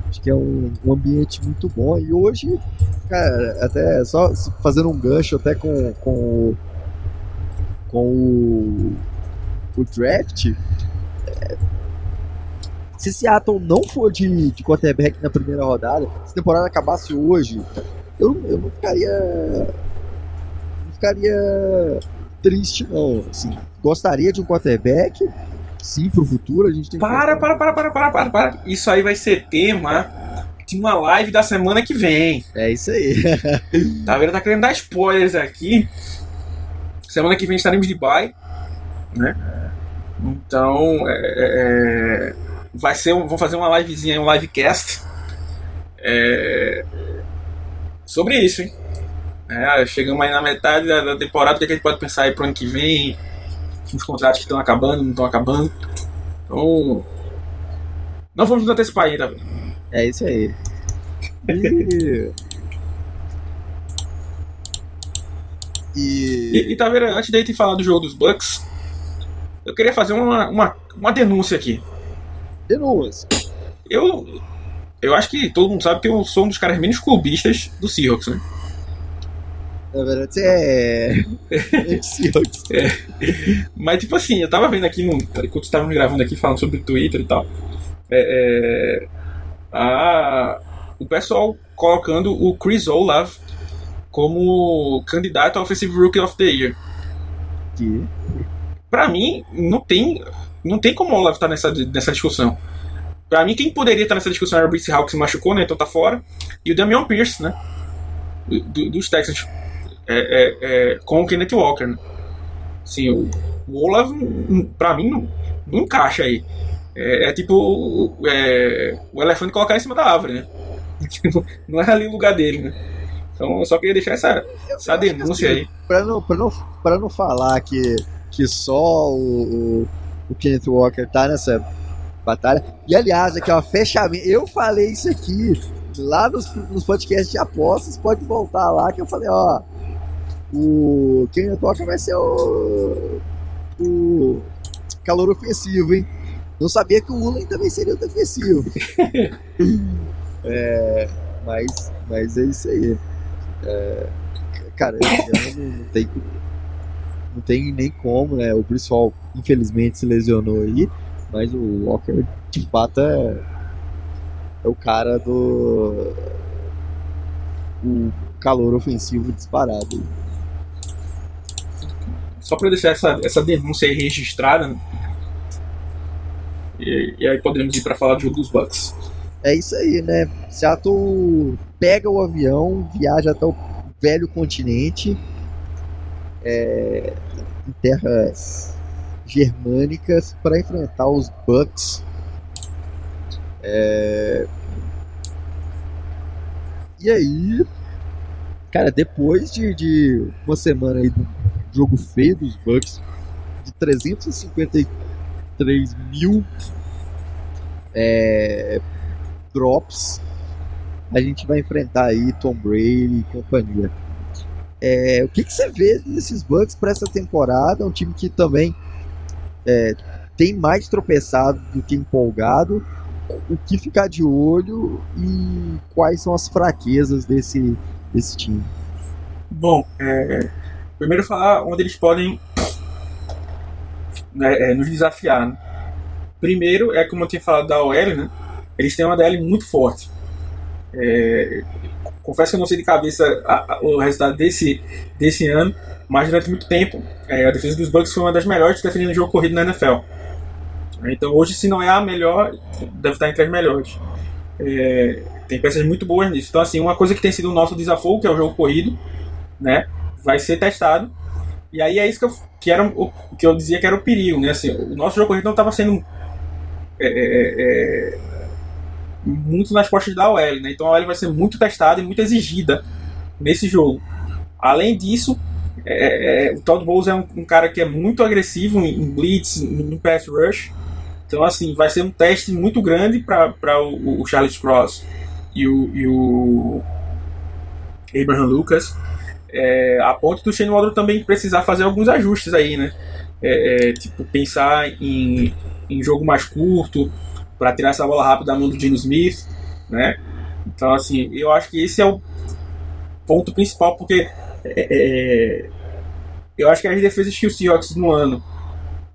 Acho que é um, um ambiente muito bom. E hoje, cara, até só fazendo um gancho até com, com, com o, o draft. É, se Seattle não for de, de quarterback na primeira rodada, se a temporada acabasse hoje, eu, eu não ficaria. Não ficaria triste, não. Assim, gostaria de um quarterback, sim, pro futuro. A gente tem para, para, para, para, para, para, para. Isso aí vai ser tema de uma live da semana que vem. É isso aí. [LAUGHS] tá vendo? Tá querendo dar spoilers aqui. Semana que vem estaremos de bye, né? Então, é, é, é vai ser um, vou fazer uma livezinha, um livecast é, sobre isso, hein? É, chegamos aí na metade da, da temporada, o que, é que a gente pode pensar aí pro ano que vem? Os contratos que estão acabando, não estão acabando. Então. Não vamos nos antecipar aí, tá? É isso aí. [LAUGHS] E... E... e, tá vendo, antes de falar do jogo dos Bucks, eu queria fazer uma, uma, uma denúncia aqui. Eu, eu acho que todo mundo sabe que eu sou um dos caras menos clubistas do Seahawks, né? Na verdade, você é. [LAUGHS] Seahawks. é. Mas, tipo assim, eu tava vendo aqui, no... enquanto estávamos gravando aqui, falando sobre Twitter e tal. É, é... A... O pessoal colocando o Chris Olave como candidato ao Offensive Rookie of the Year. Que? Pra mim, não tem não tem como o Olave estar tá nessa, nessa discussão. Pra mim, quem poderia estar nessa discussão era o Brice Hall, que se machucou, né? Então tá fora. E o Damian Pierce, né? Do, dos Texans. É, é, é, com o Kenneth Walker, né? Sim, o, o Olave, pra mim, não, não encaixa aí. É, é tipo é, o elefante colocar em cima da árvore, né? [LAUGHS] não é ali o lugar dele, né? Então eu só queria deixar essa, essa denúncia assim, aí. Pra não, pra, não, pra não falar que, que só o, o o Kenneth Walker tá nessa batalha. E aliás, aqui ó, fechamento. Eu falei isso aqui lá nos, nos podcasts de apostas. Pode voltar lá que eu falei, ó. O Kenneth Walker vai ser o. O calor ofensivo, hein? Não sabia que o Ulen também seria o defensivo. [LAUGHS] é, mas, mas é isso aí. É, cara, esse ano não tem não tem nem como, né? O Hall, infelizmente, se lesionou aí, mas o Walker, de fato, é, é o cara do. o calor ofensivo disparado. Só para deixar essa, essa denúncia aí registrada, né? e, e, aí podemos ir para falar do jogo dos Bucks. É isso aí, né? Seattle pega o avião, viaja até o velho continente, é, em terras germânicas, para enfrentar os Bucks. É, e aí, cara, depois de, de uma semana aí do jogo feio dos Bucks, de 353 mil é, drops, a gente vai enfrentar aí Tom Brady e companhia. É, o que, que você vê desses Bucks para essa temporada? Um time que também é, tem mais tropeçado do que empolgado o que ficar de olho e quais são as fraquezas desse, desse time? Bom, é, primeiro falar onde eles podem né, é, nos desafiar. Né? Primeiro, é como eu tinha falado da OL, né? eles têm uma DL muito forte. É, confesso que eu não sei de cabeça a, a, o resultado desse, desse ano, mas durante muito tempo é, a defesa dos Bucks foi uma das melhores defendendo o jogo corrido na NFL. Então hoje, se não é a melhor, deve estar entre as melhores. É, tem peças muito boas nisso. Então, assim, uma coisa que tem sido o nosso desafio, que é o jogo corrido, né? Vai ser testado. E aí é isso que eu, que era o que eu dizia que era o perigo, né? Assim, o nosso jogo corrido não estava sendo é, é, é, muito nas costas da OL, né? Então a OL vai ser muito testada e muito exigida nesse jogo. Além disso, é, é, o Todd Bowles é um, um, cara que é muito agressivo em, blitz, em, em pass rush. Então, assim, vai ser um teste muito grande para o, o Charles Cross e o, e o Abraham Lucas. É, a ponto do Shane Waldron também precisar fazer alguns ajustes aí, né? É, é, tipo, pensar em, em jogo mais curto para tirar essa bola rápida da mão do Dino Smith, né? Então, assim, eu acho que esse é o ponto principal, porque é, é, eu acho que as defesas que o Seahawks no ano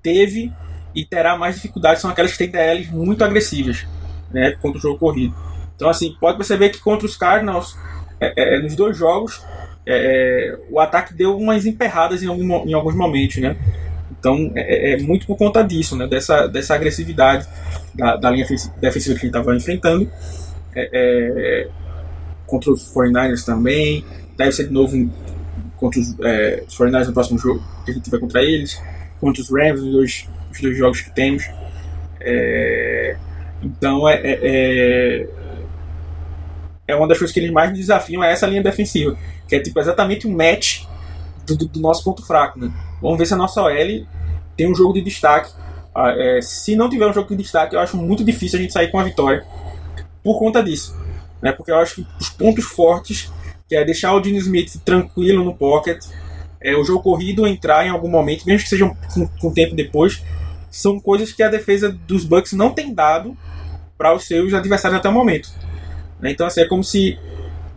teve e terá mais dificuldades são aquelas que têm DLs muito agressivas né, contra o jogo corrido. Então, assim, pode perceber que contra os Cardinals, é, é, nos dois jogos, é, é o ataque deu umas emperradas em, algum, em alguns momentos, né? Então, é, é, é, muito por conta disso, né? Dessa, dessa agressividade da, da linha defensiva que gente estava enfrentando. contra os 49ers também. Deve ser de novo contra os, os 49ers no próximo jogo que a gente tiver contra eles. Contra os Rams nos dois os dois jogos que temos. É, então é, é, é, é, uma das coisas que eles mais desafiam é essa linha defensiva, que é tipo exatamente o um match do, do, do, nosso ponto fraco. Né? Vamos ver se a nossa OL tem um jogo de destaque. Ah, é, se não tiver um jogo de destaque, eu acho muito difícil a gente sair com a vitória por conta disso. Né? Porque eu acho que os pontos fortes, que é deixar o Dino Smith tranquilo no pocket, é, o jogo corrido entrar em algum momento, mesmo que seja com, com tempo depois, são coisas que a defesa dos Bucks não tem dado para os seus adversários até o momento. Né? Então, assim, é como se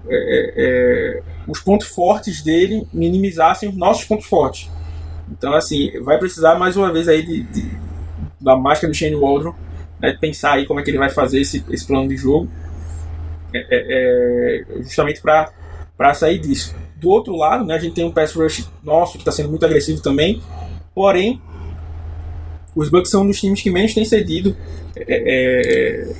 é, é, é, os pontos fortes dele minimizassem os nossos pontos fortes. Então, assim, vai precisar mais uma vez aí de, de da máscara do Shane Waldron, né, pensar aí como é que ele vai fazer esse, esse plano de jogo, é, é, é justamente para sair disso. Do outro lado, né, a gente tem um pass rush nosso que está sendo muito agressivo também, porém os Bucks são um dos times que menos tem cedido é, é,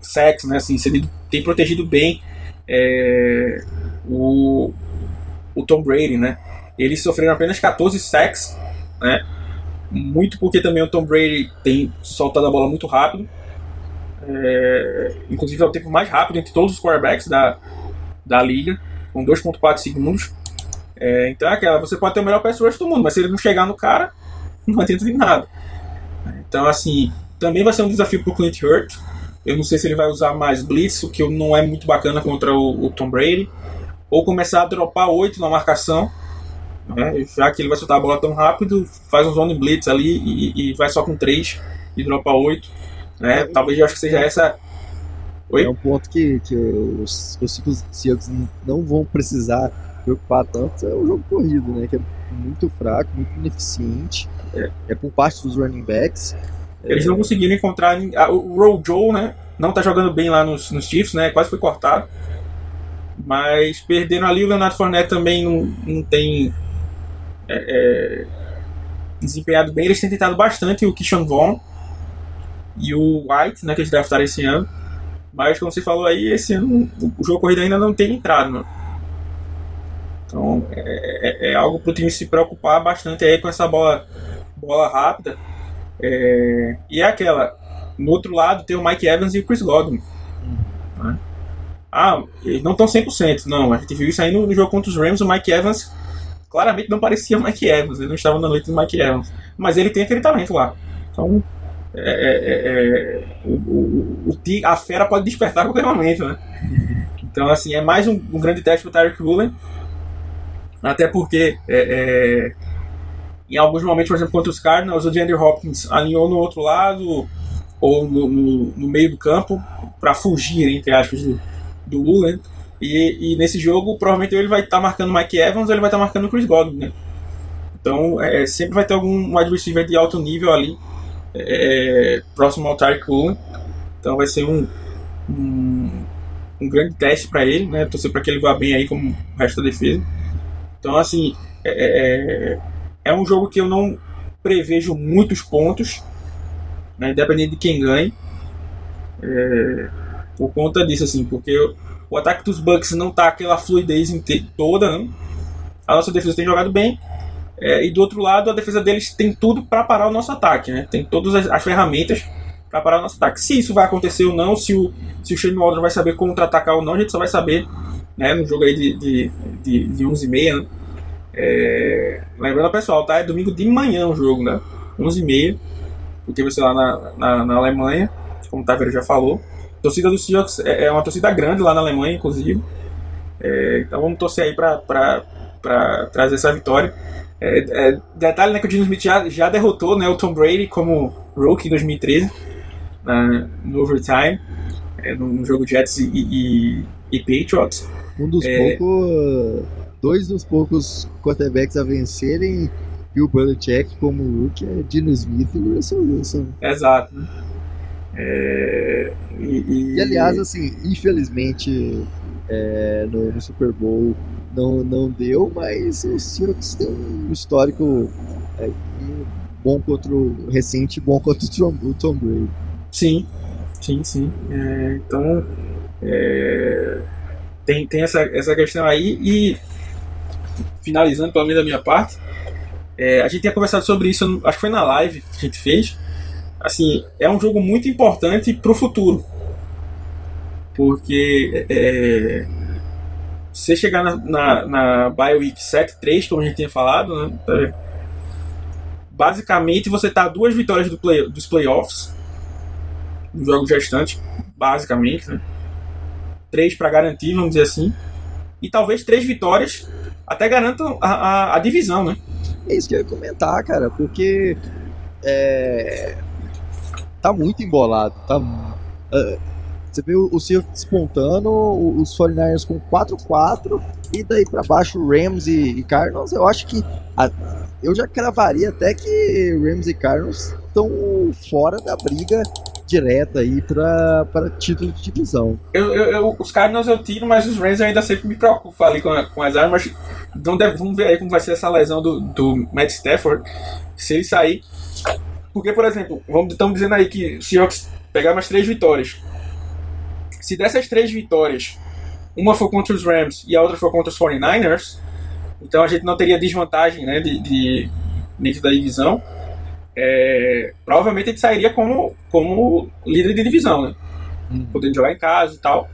sacks, né? Assim, cedido, tem protegido bem é, o, o Tom Brady, né? Eles sofreram apenas 14 sacks, né? Muito porque também o Tom Brady tem soltado a bola muito rápido. É, inclusive é o tempo mais rápido entre todos os quarterbacks da, da liga, com 2.4 segundos. É, então é aquela, você pode ter o melhor pass rush do mundo, mas se ele não chegar no cara, [LAUGHS] não adianta de nada. Então, assim, também vai ser um desafio para o Clint Hurt. Eu não sei se ele vai usar mais blitz, o que não é muito bacana contra o, o Tom Brady, ou começar a dropar 8 na marcação, né? já que ele vai soltar a bola tão rápido, faz um zone blitz ali e, e vai só com 3 e dropa 8. Né? Talvez eu acho que seja essa. Oi? É um ponto que, que os, os Seahawks não vão precisar preocupar tanto é o jogo corrido, né? Que é muito fraco, muito ineficiente. É, é por parte dos running backs. Eles não conseguiram encontrar. O Roll Joe, né? Não tá jogando bem lá nos, nos Chiefs, né? Quase foi cortado. Mas perdendo ali, o Leonardo Fournette também não, não tem é, é, desempenhado bem. Eles têm tentado bastante o Kishon Vaughn e o White, né, que eles draftaram esse ano. Mas, como você falou aí, esse ano o jogo corrido ainda não tem entrado. Né? Então, é, é, é algo para o time se preocupar bastante aí com essa bola, bola rápida. É, e é aquela, no outro lado tem o Mike Evans e o Chris Godwin. Né? Ah, eles não estão 100%. Não, a gente viu isso aí no, no, jogo contra os Rams. O Mike Evans claramente não parecia o Mike Evans. Ele não estava na noite do Mike Evans. Mas ele tem aquele talento lá. Então, é, é, é, o, o, o, a fera pode despertar a qualquer momento, né? [LAUGHS] Então, assim, é mais um, um grande teste para o Tyreek Woolen. Até porque é, é, em alguns momentos, por exemplo, contra os Cardinals, o DeAndre Hopkins alinhou no outro lado ou no, no, no meio do campo para fugir, entre aspas, do, do Lula. E, e, nesse jogo, provavelmente ele vai estar tá marcando o Mike Evans ou ele vai estar tá marcando o Chris Godwin. Né? Então, é, sempre vai ter algum receiver de alto nível ali, é, próximo ao Tarek Woolen. Então, vai ser um, um, um grande teste para ele, né? Torcer para que ele vá bem aí como o resto da defesa. Então, assim, é, é é um jogo que eu não prevejo muitos pontos, né, independente de quem ganhe. É, por conta disso, assim, porque o ataque dos Bucks não tá aquela fluidez toda, né? A nossa defesa tem jogado bem. É, e do outro lado, a defesa deles tem tudo para parar o nosso ataque, né? Tem todas as, as ferramentas para parar o nosso ataque. Se isso vai acontecer ou não, se o, se o Shane Waldron vai saber contra-atacar ou não, a gente só vai saber né, no jogo aí de, de, de, de 11h30, né? É, lembrando pessoal, tá? É domingo de manhã o jogo, né? 11h30. Porque vai ser lá na, na, na Alemanha, como o Taveira já falou. A torcida do Seahawks é, é uma torcida grande lá na Alemanha, inclusive. É, então vamos torcer aí pra trazer essa vitória. É, é, detalhe, né, que o Dino Smith já, já derrotou né, o Tom Brady como rookie em 2013, na, no overtime, é, no, no, jogo Jets e, e, e Patriots. Um dos é, poucos dois dos poucos quarterbacks a vencerem e o Belichick como rookie é Dino Smith e Russell Wilson. Exato. É... E, e... aliás, assim, infelizmente é, no, no, Super Bowl não, não deu, mas o Seahawks tem um histórico é, bom contra o recente, bom contra o Tom, o Tom Brady. Sim, sim, sim. É, então é, tem, tem essa, essa questão aí e finalizando pelo menos da minha parte, é, a gente tinha conversado sobre isso, acho que foi na live que a gente fez. Assim, é um jogo muito importante para o futuro. Porque é, você chegar na, na, na BioWeek 7-3, como a gente tinha falado, né, tá basicamente você tá duas vitórias do play, dos playoffs no jogo gestante, basicamente, né? Três para garantir, vamos dizer assim. E talvez três vitórias até garantam a, a, a, divisão, né? É isso que eu ia comentar, cara, porque é, tá muito embolado. Tá, uh, você vê o, o Seahawks despontando, os 49ers com 4-4 e daí para baixo Rams e, e Cardinals. Eu acho que a, eu já cravaria até que Rams e Cardinals estão fora da briga direta aí para título de divisão. Eu, eu, eu, os Cardinals eu tiro, mas os Rams eu ainda sempre me preocupo ali com, com as armas. Então deve, vamos ver aí como vai ser essa lesão do, do Matt Stafford, se ele sair. Porque, por exemplo, vamos, estamos dizendo aí que o Seahawks pegar mais três vitórias. Se dessas três vitórias, uma for contra os Rams e a outra for contra os 49ers, então a gente não teria desvantagem né, de, de dentro da divisão é, provavelmente ele sairia como, como líder de divisão, né? Hum. Podendo jogar em casa e tal.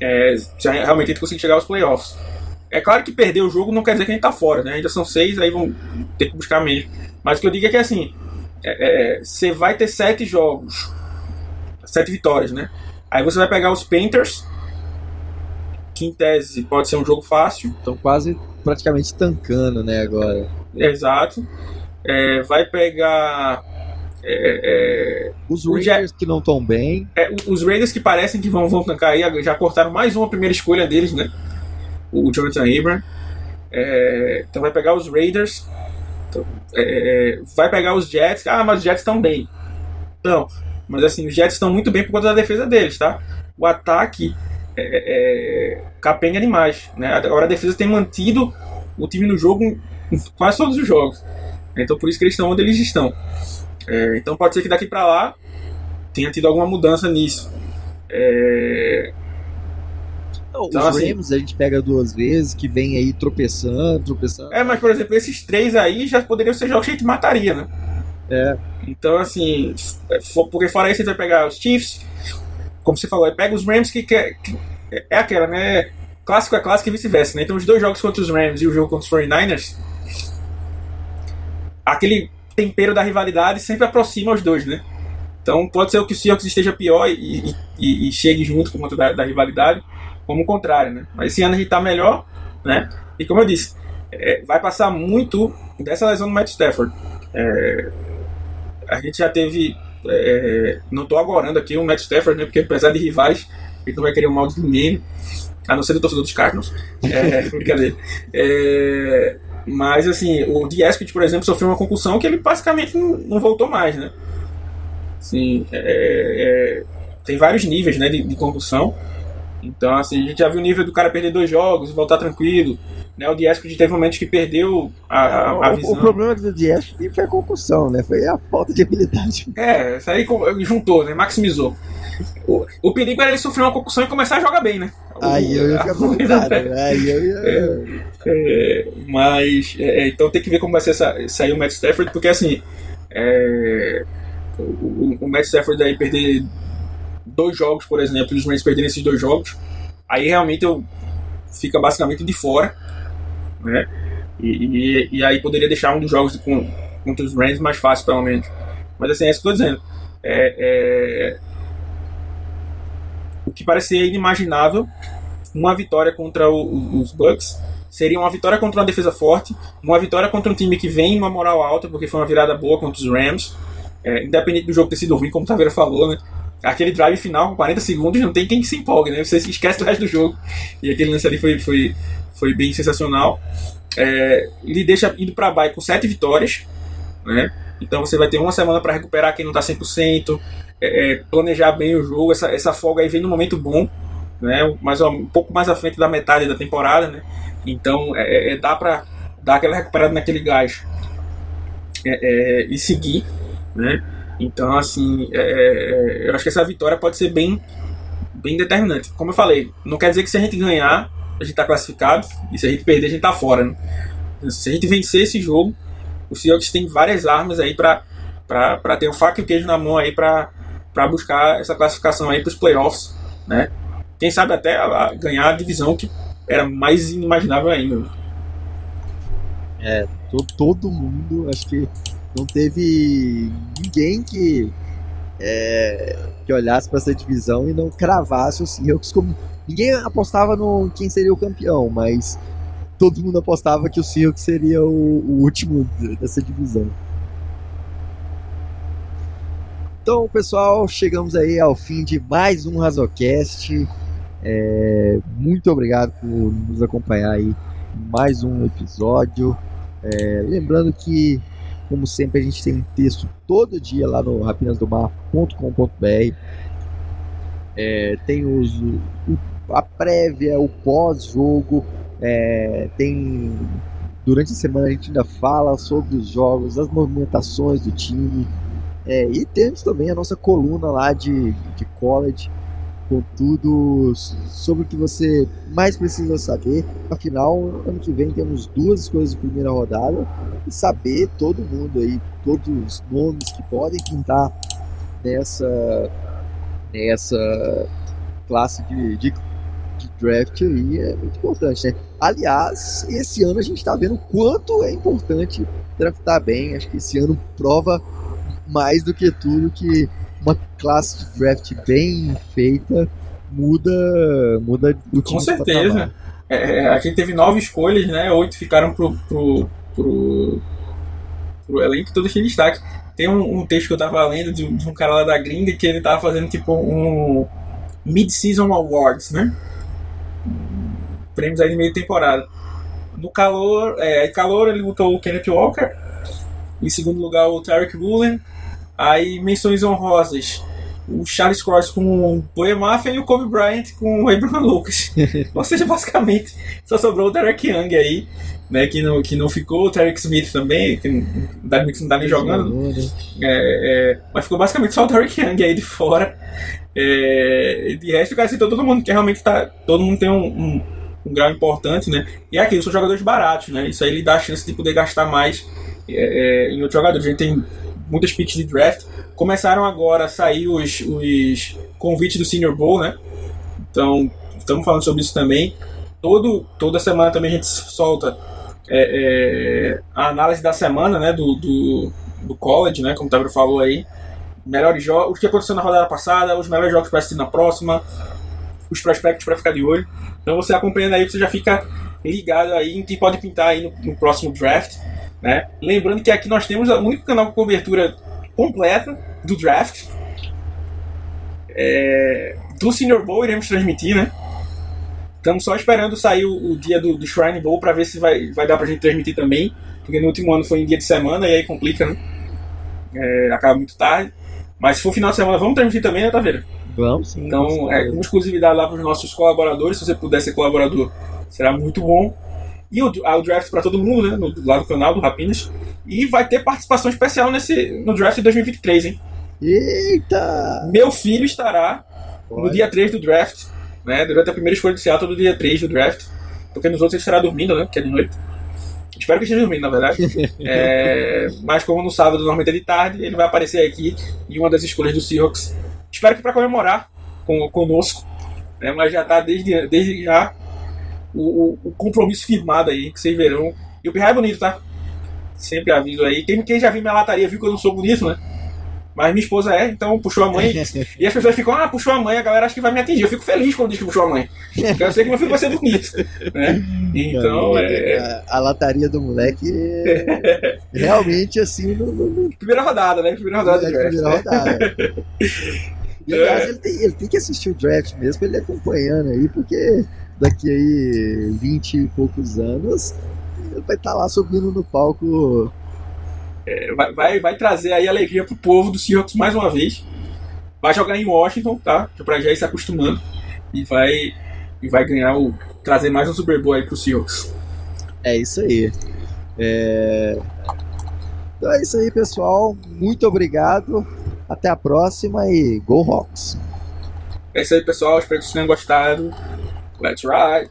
É, se realmente ele conseguir chegar aos playoffs. É claro que perder o jogo não quer dizer que a gente tá fora, né? Ainda são seis, aí vão ter que buscar mesmo. Mas o que eu digo é que assim, é, é, você vai ter sete jogos, sete vitórias, né? Aí você vai pegar os Panthers, que em tese pode ser um jogo fácil. Estão quase praticamente tancando, né, agora. Exato é, vai pegar. É, é, os Raiders que não estão bem. É, os Raiders que parecem que vão, vão tancar aí, já cortaram mais uma primeira escolha deles, né? O Jonathan Abram. É, então vai pegar os Raiders. Então, vai pegar os Jets. Ah, mas os Jets estão bem. Então, mas assim, os Jets estão muito bem por conta da defesa deles, tá? O ataque é, é, capenga demais. Né? Agora a defesa tem mantido o time no jogo em quase todos os jogos. Então por isso que eles estão onde eles estão. É, então pode ser que daqui para lá tenha tido alguma mudança nisso. É... Então, os assim, Rams a gente pega duas vezes, que vem aí tropeçando, tropeçando. É, mas por exemplo, esses três aí já poderiam ser jogos que a gente mataria, né? É. Então, assim, é, porque fora isso, a gente vai pegar os Chiefs, como você falou, pega os Rams que, que, que é aquela, né? Clássico é clássico e vice-versa, né? Então, os dois jogos contra os Rams e o jogo contra os 49ers, aquele tempero da rivalidade sempre aproxima os dois, né? Então, pode ser que o Seahawks esteja pior e, e, e chegue junto por conta da, da, rivalidade, como o contrário, né? Mas esse ano a gente tá melhor, né? E como eu disse, é, vai passar muito dessa lesão do Matt Stafford. É, a gente já teve. É, não estou agorando aqui o Matt Stafford, né? Porque apesar de rivais, ele não vai querer o mal de ninguém, a não ser do torcedor dos Cardinals. É, [LAUGHS] brincadeira. É, mas assim, o Dieskit, por exemplo, sofreu uma concussão que ele basicamente não, não voltou mais, né? Assim, é, é, tem vários níveis né, de, de concussão. Então, assim, a gente já viu o nível do cara perder dois jogos e voltar tranquilo. Né? O Dieskid teve momentos que perdeu a, a, a visão. O, problema do Dieskid foi a concussão, né? Foi a falta de habilidade. [LAUGHS] É, isso aí juntou, né? Maximizou. O, o perigo era ele sofrer uma concussão e começar a jogar bem, né? Aí eu ia ficar [LAUGHS] preocupado. Aí eu ia... É, é, mas, é, então tem que ver como vai ser essa, sair o Matt Stafford, porque assim, é, o, o Matt Stafford aí perder dois jogos, por exemplo, e os Rams perderem esses dois jogos, aí realmente eu fica basicamente de fora, né? E, e, e, aí poderia deixar um dos jogos com, contra os Rams mais fácil, pelo menos. Mas assim, é isso que eu estou dizendo. É, é, o que parecia inimaginável, uma vitória contra o, os Bucks seria uma vitória contra uma defesa forte, uma vitória contra um time que vem uma moral alta, porque foi uma virada boa contra os Rams, é, independente do jogo ter sido ruim, como o Taveira falou, né? Aquele drive final com 40 segundos não tem quem se empolgue, né? Você esquece do resto do jogo. E aquele lance ali foi, foi, foi bem sensacional. É, ele deixa indo para baixo com 7 vitórias, né? Então você vai ter uma semana para recuperar quem não está 100%, é, é, planejar bem o jogo. Essa, essa folga aí vem no momento bom, né? Mas um pouco mais à frente da metade da temporada, né? Então é, é dá para dar aquela recuperada naquele gás é, é, e seguir, né? Então, assim, é, é, eu acho que essa vitória pode ser bem, bem determinante. Como eu falei, não quer dizer que se a gente ganhar, a gente está classificado, e se a gente perder, a gente está fora. Né? Se a gente vencer esse jogo, o Seahawks tem várias armas aí para ter o faca e o queijo na mão aí para buscar essa classificação aí para os playoffs, né? Quem sabe até ganhar a divisão que era mais inimaginável ainda. É, todo, todo mundo, acho que não teve ninguém que, é, que olhasse para essa divisão e não cravasse o Seahawks como. Ninguém apostava no quem seria o campeão, mas todo mundo apostava que o Seahawks seria o, o último dessa divisão. Então, pessoal, chegamos aí ao fim de mais um Razocast. É, muito obrigado por nos acompanhar aí em mais um episódio. É, lembrando que como sempre, a gente tem um texto todo dia lá no rapinasdomar.com.br. É, tem os, o, a prévia, o pós-jogo. É, tem durante a semana a gente ainda fala sobre os jogos, as movimentações do time. É, e temos também a nossa coluna lá de, de college com tudo sobre o que você mais precisa saber. Afinal, ano que vem temos duas escolhas de primeira rodada e saber todo mundo aí, todos os nomes que podem pintar nessa nessa classe de, de, de draft aí é muito importante, né? Aliás, esse ano a gente está vendo quanto é importante draftar bem. Acho que esse ano prova mais do que tudo que uma classe de draft bem feita muda muda o time Com certeza. É, é, a gente teve nove escolhas, né? Oito ficaram pro, pro, pro, pro elenco todo cheio de destaque. Tem um, um, texto que eu tava lendo de, de, um cara lá da gringa que ele tava fazendo tipo um Mid-Season Awards, né? Prêmios aí de meio temporada. No calor, é, calor ele botou o Kenneth Walker. Em segundo lugar, o Tarek Woolen. Aí, menções honrosas. o Charles Cross com o Boy Mafia e o Kobe Bryant com o Abraham Lucas. [LAUGHS] Ou seja, basicamente, só sobrou o Derek Young aí, né, que não, que não ficou, o Tarek Smith também, que o Derek Smith não tá nem jogando. É, é, mas ficou basicamente só o Derek Young aí de fora. É, de resto, cara citou todo mundo, que realmente tá. Todo mundo tem um, um, um grau importante, né? E é aquilo, são jogadores baratos, né? Isso aí lhe dá a chance de poder gastar mais é, é, em outros jogadores. A gente tem muitas picks de draft. Começaram agora a sair os, os convites do Senior Bowl, né? Então, estamos falando sobre isso também. Todo, toda semana também a gente solta é, é, a análise da semana, né? Do, do, do college, né? Como o Tabro falou aí. Melhores jogos, o que aconteceu na rodada passada, os melhores jogos para assistir na próxima, os prospectos para ficar de olho. Então você acompanhando aí, você já fica ligado aí em quem pode pintar aí no, no próximo draft. Né? Lembrando que aqui nós temos o único canal com cobertura completa do draft. É, do Senior Bowl iremos transmitir, né? Estamos só esperando sair o, o dia do, do, Shrine Bowl para ver se vai, vai dar pra gente transmitir também. Porque no último ano foi em dia de semana e aí complica, né? É, acaba muito tarde. Mas se for final de semana, vamos transmitir também, né, Taveira? Vamos sim. Então, é uma exclusividade lá para os nossos colaboradores. Se você puder ser colaborador, será muito bom. E o, o draft para todo mundo, né? No, lá do canal do Rapinas. E vai ter participação especial nesse, no draft de 2023, hein? Eita! Meu filho estará no dia 3 do draft, né? Durante a primeira escolha de Seattle do dia 3 do draft. Porque nos outros ele estará dormindo, né? Que é de noite. Espero que esteja dormindo, na verdade. [LAUGHS] é, mas como no sábado normalmente é de tarde, ele vai aparecer aqui em uma das escolhas do Seahawks. Espero que para comemorar com, conosco. Né? Mas já está desde, desde já o, o, compromisso firmado aí, que vocês verão. E o pirra é bonito, tá? Sempre aviso aí. Quem, quem já viu minha lataria viu que eu não sou bonito, né? Mas minha esposa é, então puxou a mãe. e as pessoas ficam, ah, puxou a mãe, a galera acha que vai me atingir. Eu fico feliz quando diz que puxou a mãe. Porque eu sei que meu filho vai ser bonito. Né? Então, é. A, a lataria do moleque é [LAUGHS] realmente assim. No, no... Primeira rodada, né? Primeira rodada é, Primeira né? rodada. [LAUGHS] E, aliás, ele tem, ele tem que assistir o draft mesmo ele acompanhando aí, porque daqui aí 20 e poucos anos, vai estar tá lá subindo no palco. É, vai, vai, vai, trazer aí alegria pro povo do Seahawks mais uma vez. Vai jogar em Washington, tá? Pra já ir se acostumando. E vai, e vai ganhar o. trazer mais um Super Bowl aí pro Seahawks. É isso aí. É... Então é isso aí, pessoal. Muito obrigado. Até a próxima e Go Hawks! É isso aí, pessoal. Espero que vocês tenham gostado. That's right.